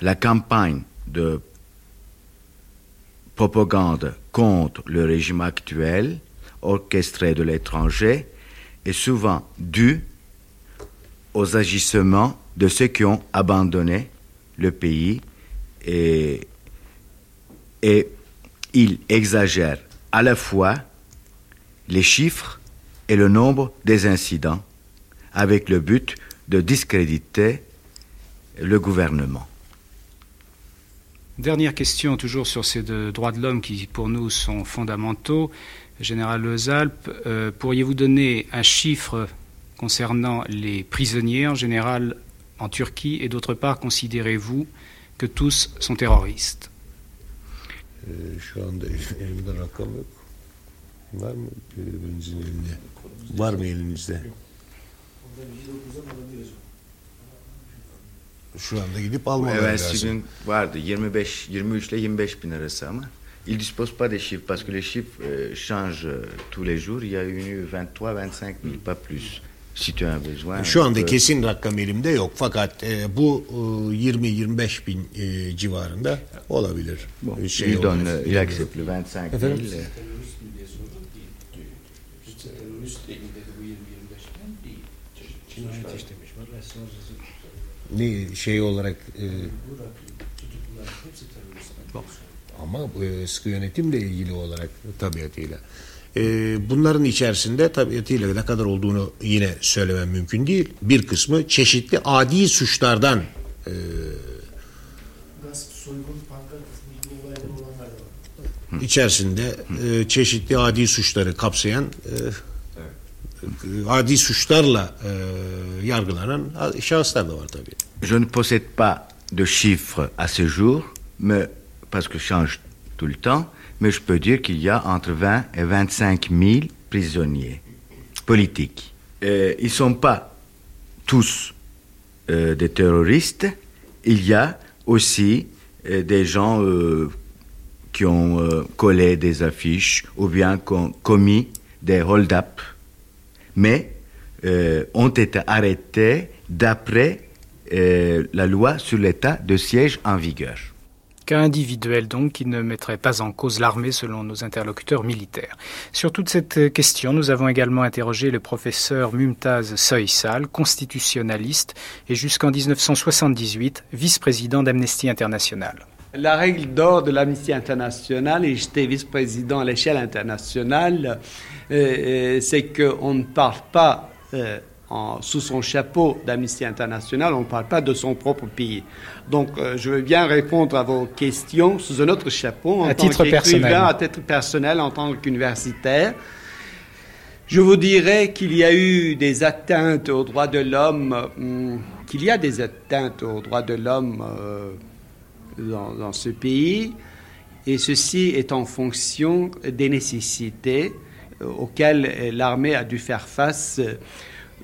la campagne de propagande contre le régime actuel, orchestrée de l'étranger, est souvent due aux agissements de ceux qui ont abandonné le pays et, et ils exagèrent à la fois les chiffres et le nombre des incidents avec le but de discréditer le gouvernement. Dernière question, toujours sur ces deux droits de l'homme qui, pour nous, sont fondamentaux. Général Lezalp, euh, pourriez-vous donner un chiffre concernant les prisonniers en général en Turquie? Et d'autre part, considérez-vous que tous sont terroristes? Ee, Şu anda elinde? Gidip almaları Evet, lazım. gün vardı 25 23 ile 25 bin arası ama il dispose pas des chiffres parce que les chiffres euh, changent euh, tous les jours. Il y a eu 23 25 000 pas plus. Si tu as un besoin. Şu anda peut- kesin rakam elimde yok fakat e, bu e, 20-25 bin e, civarında olabilir. E, şey il donne, il accepte le 25 000. Efendim? Ne şey olarak e, ama e, sıkı yönetimle ilgili olarak tabiatıyla. E, bunların içerisinde tabiatıyla ne kadar olduğunu yine söylemem mümkün değil. Bir kısmı çeşitli adi suçlardan e, Gasp, soygun, pankart gibi olaylar olanlar da var. içerisinde e, çeşitli adi suçları kapsayan e, e. Je ne possède pas de chiffres à ce jour, mais parce que change tout le temps, mais je peux dire qu'il y a entre 20 et 25 000 prisonniers politiques. Ils ne sont pas tous euh, des terroristes. Il y a aussi euh, des gens euh, qui ont collé des affiches ou bien qui ont commis des hold-up, mais euh, ont été arrêtés d'après euh, la loi sur l'état de siège en vigueur. Cas individuel donc qui ne mettrait pas en cause l'armée selon nos interlocuteurs militaires. Sur toute cette question, nous avons également interrogé le professeur Mumtaz Soysal, constitutionnaliste et jusqu'en 1978 vice-président d'Amnesty International. La règle d'or de l'Amnesty International, et j'étais vice-président à l'échelle internationale, euh, euh, c'est qu'on ne parle pas euh, en- sous son chapeau d'Amnesty International, on ne parle pas de son propre pays. Donc, euh, je veux bien répondre à vos questions sous un autre chapeau, en À tant titre personnel. à titre personnel, en tant qu'universitaire. Je vous dirais qu'il y a eu des atteintes aux droits de l'homme, hum, qu'il y a des atteintes aux droits de l'homme euh, dans, dans ce pays, et ceci est en fonction des nécessités euh, auxquelles euh, l'armée a dû faire face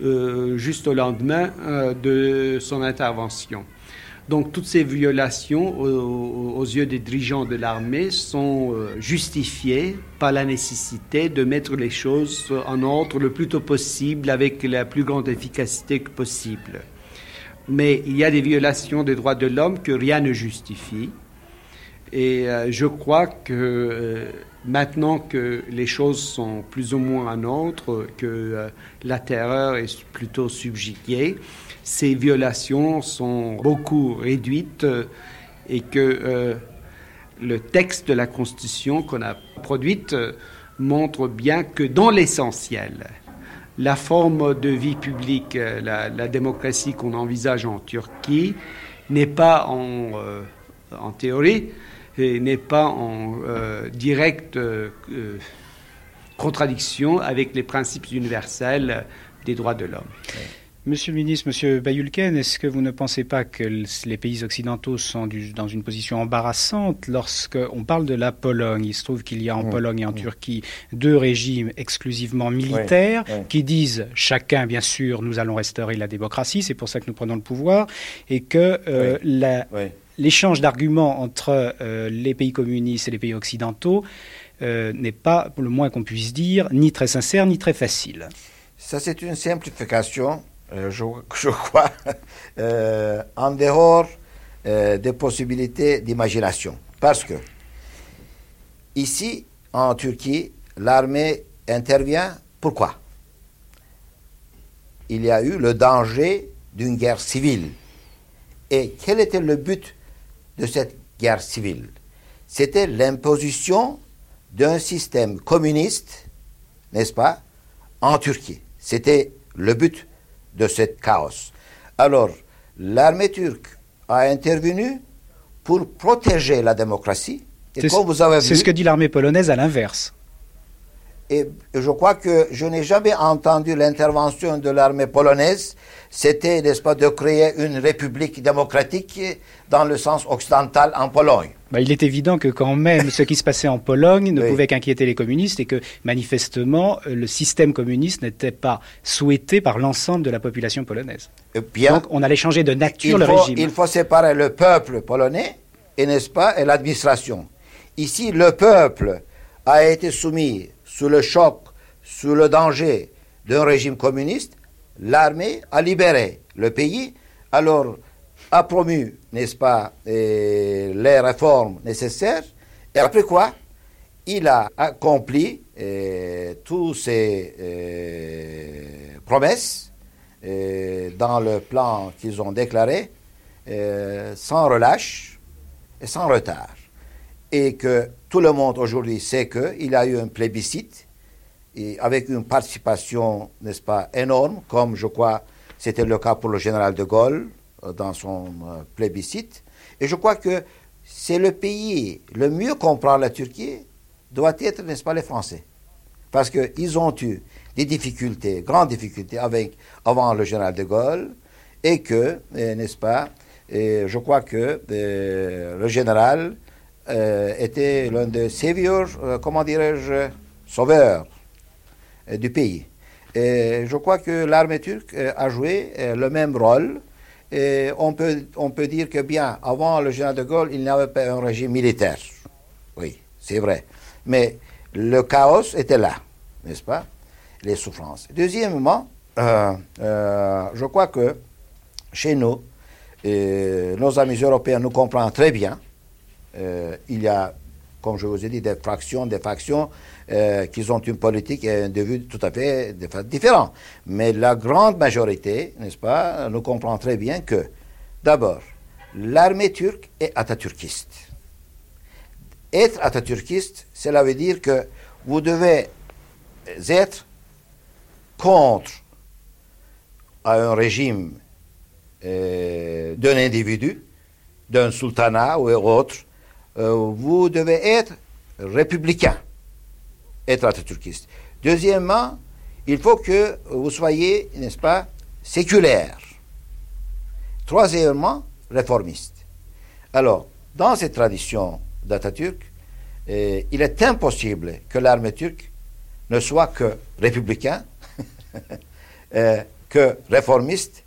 euh, juste au lendemain euh, de son intervention. Donc toutes ces violations aux, yeux des dirigeants de l'armée sont justifiées par la nécessité de mettre les choses en ordre le plus tôt possible avec la plus grande efficacité que possible. Mais il y a des violations des droits de l'homme que rien ne justifie. Et je crois que maintenant que les choses sont plus ou moins en ordre, que euh, la terreur est plutôt subjuguée, ces violations sont beaucoup réduites euh, et que euh, le texte de la Constitution qu'on a produite montre bien que dans l'essentiel, la forme de vie publique, la, démocratie qu'on envisage en Turquie n'est pas en, théorie, n'est pas en euh, directe euh, euh, contradiction avec les principes universels des droits de l'homme. Monsieur le ministre, Monsieur Bayulken, est-ce que vous ne pensez pas que les pays occidentaux sont du- dans une position embarrassante lorsqu'on parle de la Pologne? Il se trouve qu'il y a en Pologne et en. Turquie deux régimes exclusivement militaires qui disent chacun, bien sûr, nous allons restaurer la démocratie, c'est pour ça que nous prenons le pouvoir, et que euh, la- l'échange d'arguments entre euh, les pays communistes et les pays occidentaux euh, n'est pas, pour le moins qu'on puisse dire, ni très sincère ni très facile. Ça, c'est une simplification, euh, je, crois, [laughs] en dehors des possibilités d'imagination. Parce que, ici, en Turquie, l'armée intervient. Pourquoi? Il y a eu le danger d'une guerre civile. Et quel était le but de cette guerre civile C'était l'imposition d'un système communiste, n'est-ce pas, en Turquie. C'était le but de ce chaos. Alors, l'armée turque a intervenu pour protéger la démocratie. C'est ce que dit l'armée polonaise à l'inverse. et je crois que je n'ai jamais entendu l'intervention de l'armée polonaise. C'était, n'est-ce pas, de créer une république démocratique dans le sens occidental en Pologne. Bah, il est évident que quand même ce qui se passait en Pologne ne Oui. pouvait qu'inquiéter les communistes et que manifestement euh, le système communiste n'était pas souhaité par l'ensemble de la population polonaise. Eh Bien, Donc on allait changer de nature le faut, régime. il faut séparer le peuple polonais et n'est-ce pas et l'administration. Ici, le peuple a été soumis sous le choc, sous le danger d'un régime communiste. L'armée a libéré le pays, alors a promu, n'est-ce pas, eh, les réformes nécessaires. Et après quoi, il a accompli eh, tous ses eh, promesses dans le plan qu'ils ont déclaré, sans relâche et sans retard. Et que tout le monde aujourd'hui sait qu'il a eu un plébiscite avec une participation, n'est-ce pas, énorme, comme je crois c'était le cas pour le général de Gaulle euh, dans son euh, plébiscite. Et je crois que c'est le pays le mieux comprendre la Turquie doit être, n'est-ce pas, les Français. Parce qu'ils ont eu des difficultés, grandes difficultés avec, avant le général de Gaulle, et que, euh, n'est-ce pas, je crois que le général était l'un des saviors, euh, comment dirais-je, sauveurs du pays. Je crois que l'armée turque euh, a joué euh, le même rôle. On peut, on peut dire que bien, avant le général de Gaulle, il n'y avait pas un régime militaire. Oui, c'est vrai. Mais le chaos était là, n'est-ce pas? Les souffrances. Deuxièmement, euh, euh, je crois que chez nous, euh, nos amis européens nous comprennent très bien. Euh, il y a, comme je vous ai dit, des fractions, des factions euh, qui ont une politique et un vue tout à fait dif- différents. Mais la grande majorité, n'est-ce pas, nous comprend très bien que, d'abord, l'armée turque est atatürkiste. Être atatürkiste, cela veut dire que vous devez être contre un régime euh, d'un individu, d'un sultanat ou autre, euh, vous devez être républicain, être atatürkiste. Deuxièmement, il faut que vous soyez, n'est-ce pas, séculaire. Troisièmement, réformiste. Alors, dans cette tradition d'Atatürk, euh, il est impossible que l'armée turque ne soit que républicain, [laughs] euh, que réformiste,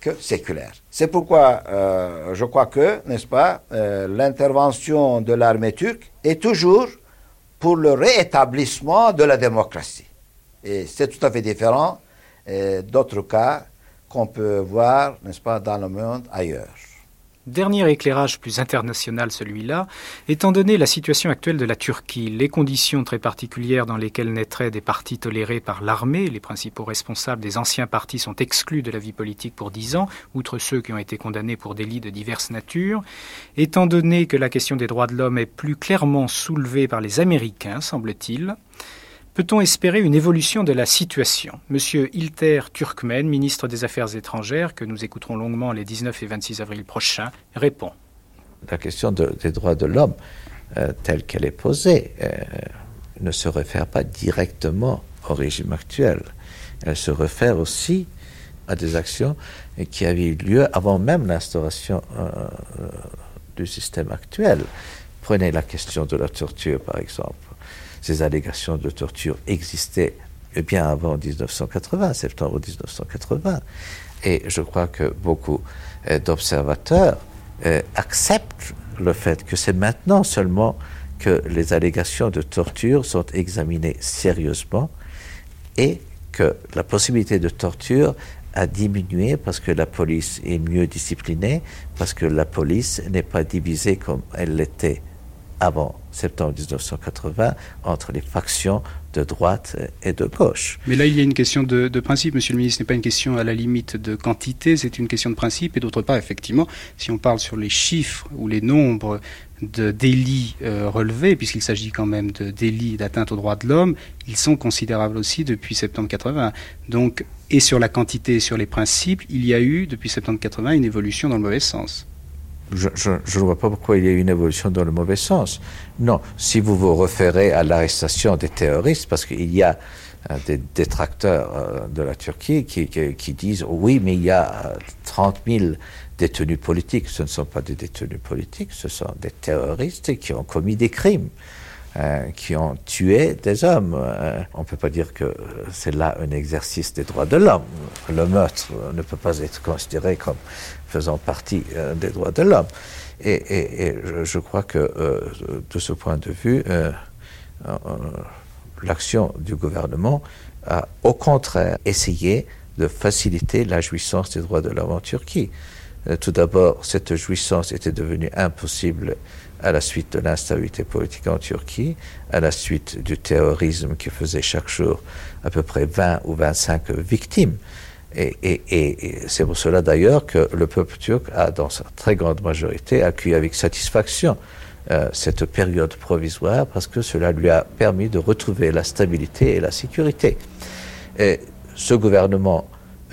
que séculaire. C'est pourquoi euh, je crois que, n'est-ce pas, euh, l'intervention de l'armée turque est toujours pour le réétablissement de la démocratie. Et c'est tout à fait différent euh, d'autres cas qu'on peut voir, n'est-ce pas, dans le monde ailleurs. Dernier éclairage plus international celui-là, étant donné la situation actuelle de la Turquie, les conditions très particulières dans lesquelles naîtraient des partis tolérés par l'armée, les principaux responsables des anciens partis sont exclus de la vie politique pour dix ans, outre ceux qui ont été condamnés pour délits de diverses natures, étant donné que la question des droits de l'homme est plus clairement soulevée par les Américains, semble-t-il, Peut-on espérer une évolution de la situation? Monsieur Ilter Turkmen, ministre des Affaires étrangères, que nous écouterons longuement les 19 et 26 avril prochains, répond. La question de- des droits de l'homme, euh, telle qu'elle est posée, euh, ne se réfère pas directement au régime actuel. Elle se réfère aussi à des actions qui avaient eu lieu avant même l'instauration euh, du système actuel. Prenez la question de la torture, par exemple. Ces allégations de torture existaient bien avant 1980, septembre 1980. Et je crois que beaucoup euh, d'observateurs euh, acceptent le fait que c'est maintenant seulement que les allégations de torture sont examinées sérieusement et que la possibilité de torture a diminué parce que la police est mieux disciplinée, parce que la police n'est pas divisée comme elle l'était avant septembre 1980 entre les factions de droite et de gauche. Mais là, il y a une question de, principe, monsieur le ministre. Ce n'est pas une question à la limite de quantité, c'est une question de principe. Et d'autre part, effectivement, si on parle sur les chiffres ou les nombres de délits euh, relevés, puisqu'il s'agit quand même de délits d'atteinte aux droits de l'homme, ils sont considérables aussi depuis septembre 80. Donc, et sur la quantité et sur les principes, il y a eu depuis septembre 80 une évolution dans le mauvais sens. Je ne vois pas pourquoi il y a une évolution dans le mauvais sens. Non, si vous vous référez à l'arrestation des terroristes, parce qu'il y a euh, des détracteurs euh, de la Turquie qui, qui, disent oui, mais il y a 30 000 détenus politiques. Ce ne sont pas des détenus politiques, ce sont des terroristes qui ont commis des crimes. Euh, qui ont tué des hommes. Euh, on ne peut pas dire que c'est là un exercice des droits de l'homme. Le meurtre ne peut pas être considéré comme faisant partie euh, des droits de l'homme. Et, je, crois que de ce point de vue, l'action du gouvernement a au contraire essayé de faciliter la jouissance des droits de l'homme en Turquie. Tout d'abord, cette jouissance était devenue impossible à la suite de l'instabilité politique en Turquie, à la suite du terrorisme qui faisait chaque jour à peu près 20 ou 25 victimes. Et, c'est pour cela d'ailleurs que le peuple turc a, dans sa très grande majorité, accueilli avec satisfaction euh, cette période provisoire parce que cela lui a permis de retrouver la stabilité et la sécurité. Ce gouvernement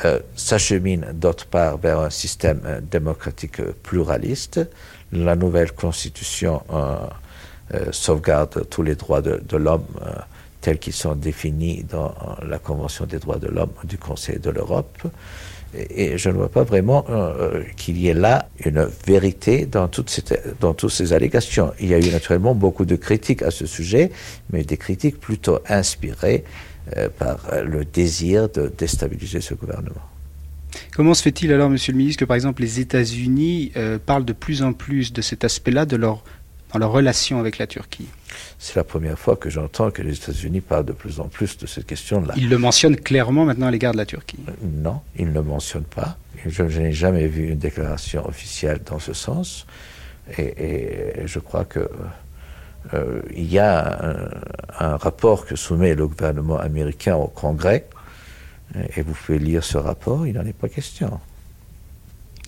euh, s'achemine d'autre part vers un système euh, démocratique pluraliste la nouvelle constitution euh, euh, sauvegarde tous les droits de, l'homme euh, tels qu'ils sont définis dans la Convention des droits de l'homme du Conseil de l'Europe. Et, je ne vois pas vraiment qu'il y ait là une vérité dans toutes, dans toutes ces allégations. Il y a eu naturellement beaucoup de critiques à ce sujet, mais des critiques plutôt inspirées par le désir de déstabiliser ce gouvernement. Comment se fait-il alors, Monsieur le ministre, que par exemple les États-Unis euh, parlent de plus en plus de cet aspect-là de leur, dans leur relation avec la Turquie? C'est la première fois que j'entends que les États-Unis parlent de plus en plus de cette question-là. Ils le mentionnent clairement maintenant à l'égard de la Turquie euh, Non, ils ne le mentionnent pas. Je, n'ai jamais vu une déclaration officielle dans ce sens. Et, je crois que euh, il y a un, rapport que soumet le gouvernement américain au Congrès et vous pouvez lire ce rapport, il n'en est pas question.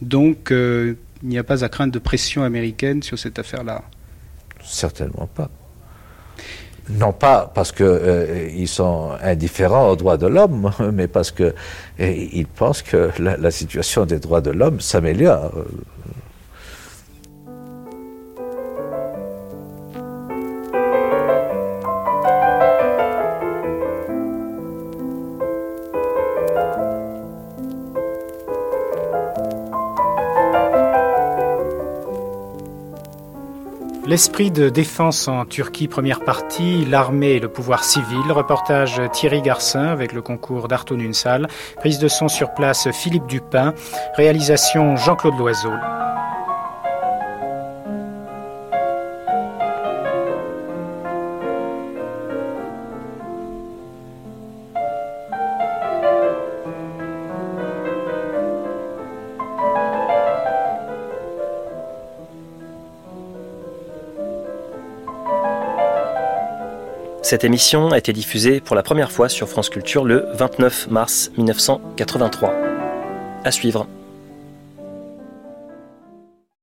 Donc, euh, il n'y a pas à craindre de pression américaine sur cette affaire-là Certainement pas. Non pas parce qu'ils euh, sont indifférents aux droits de l'homme, [laughs] mais parce qu'ils euh, pensent que la situation des droits de l'homme s'améliore. L'esprit de défense en Turquie, première partie, l'armée et le pouvoir civil. Reportage Thierry Garcin avec le concours d'Arto Nunsal. Prise de son sur place Philippe Dupin. Réalisation Jean-Claude Loiseau. Cette émission a été diffusée pour la première fois sur France Culture le 29 mars 1983. À suivre.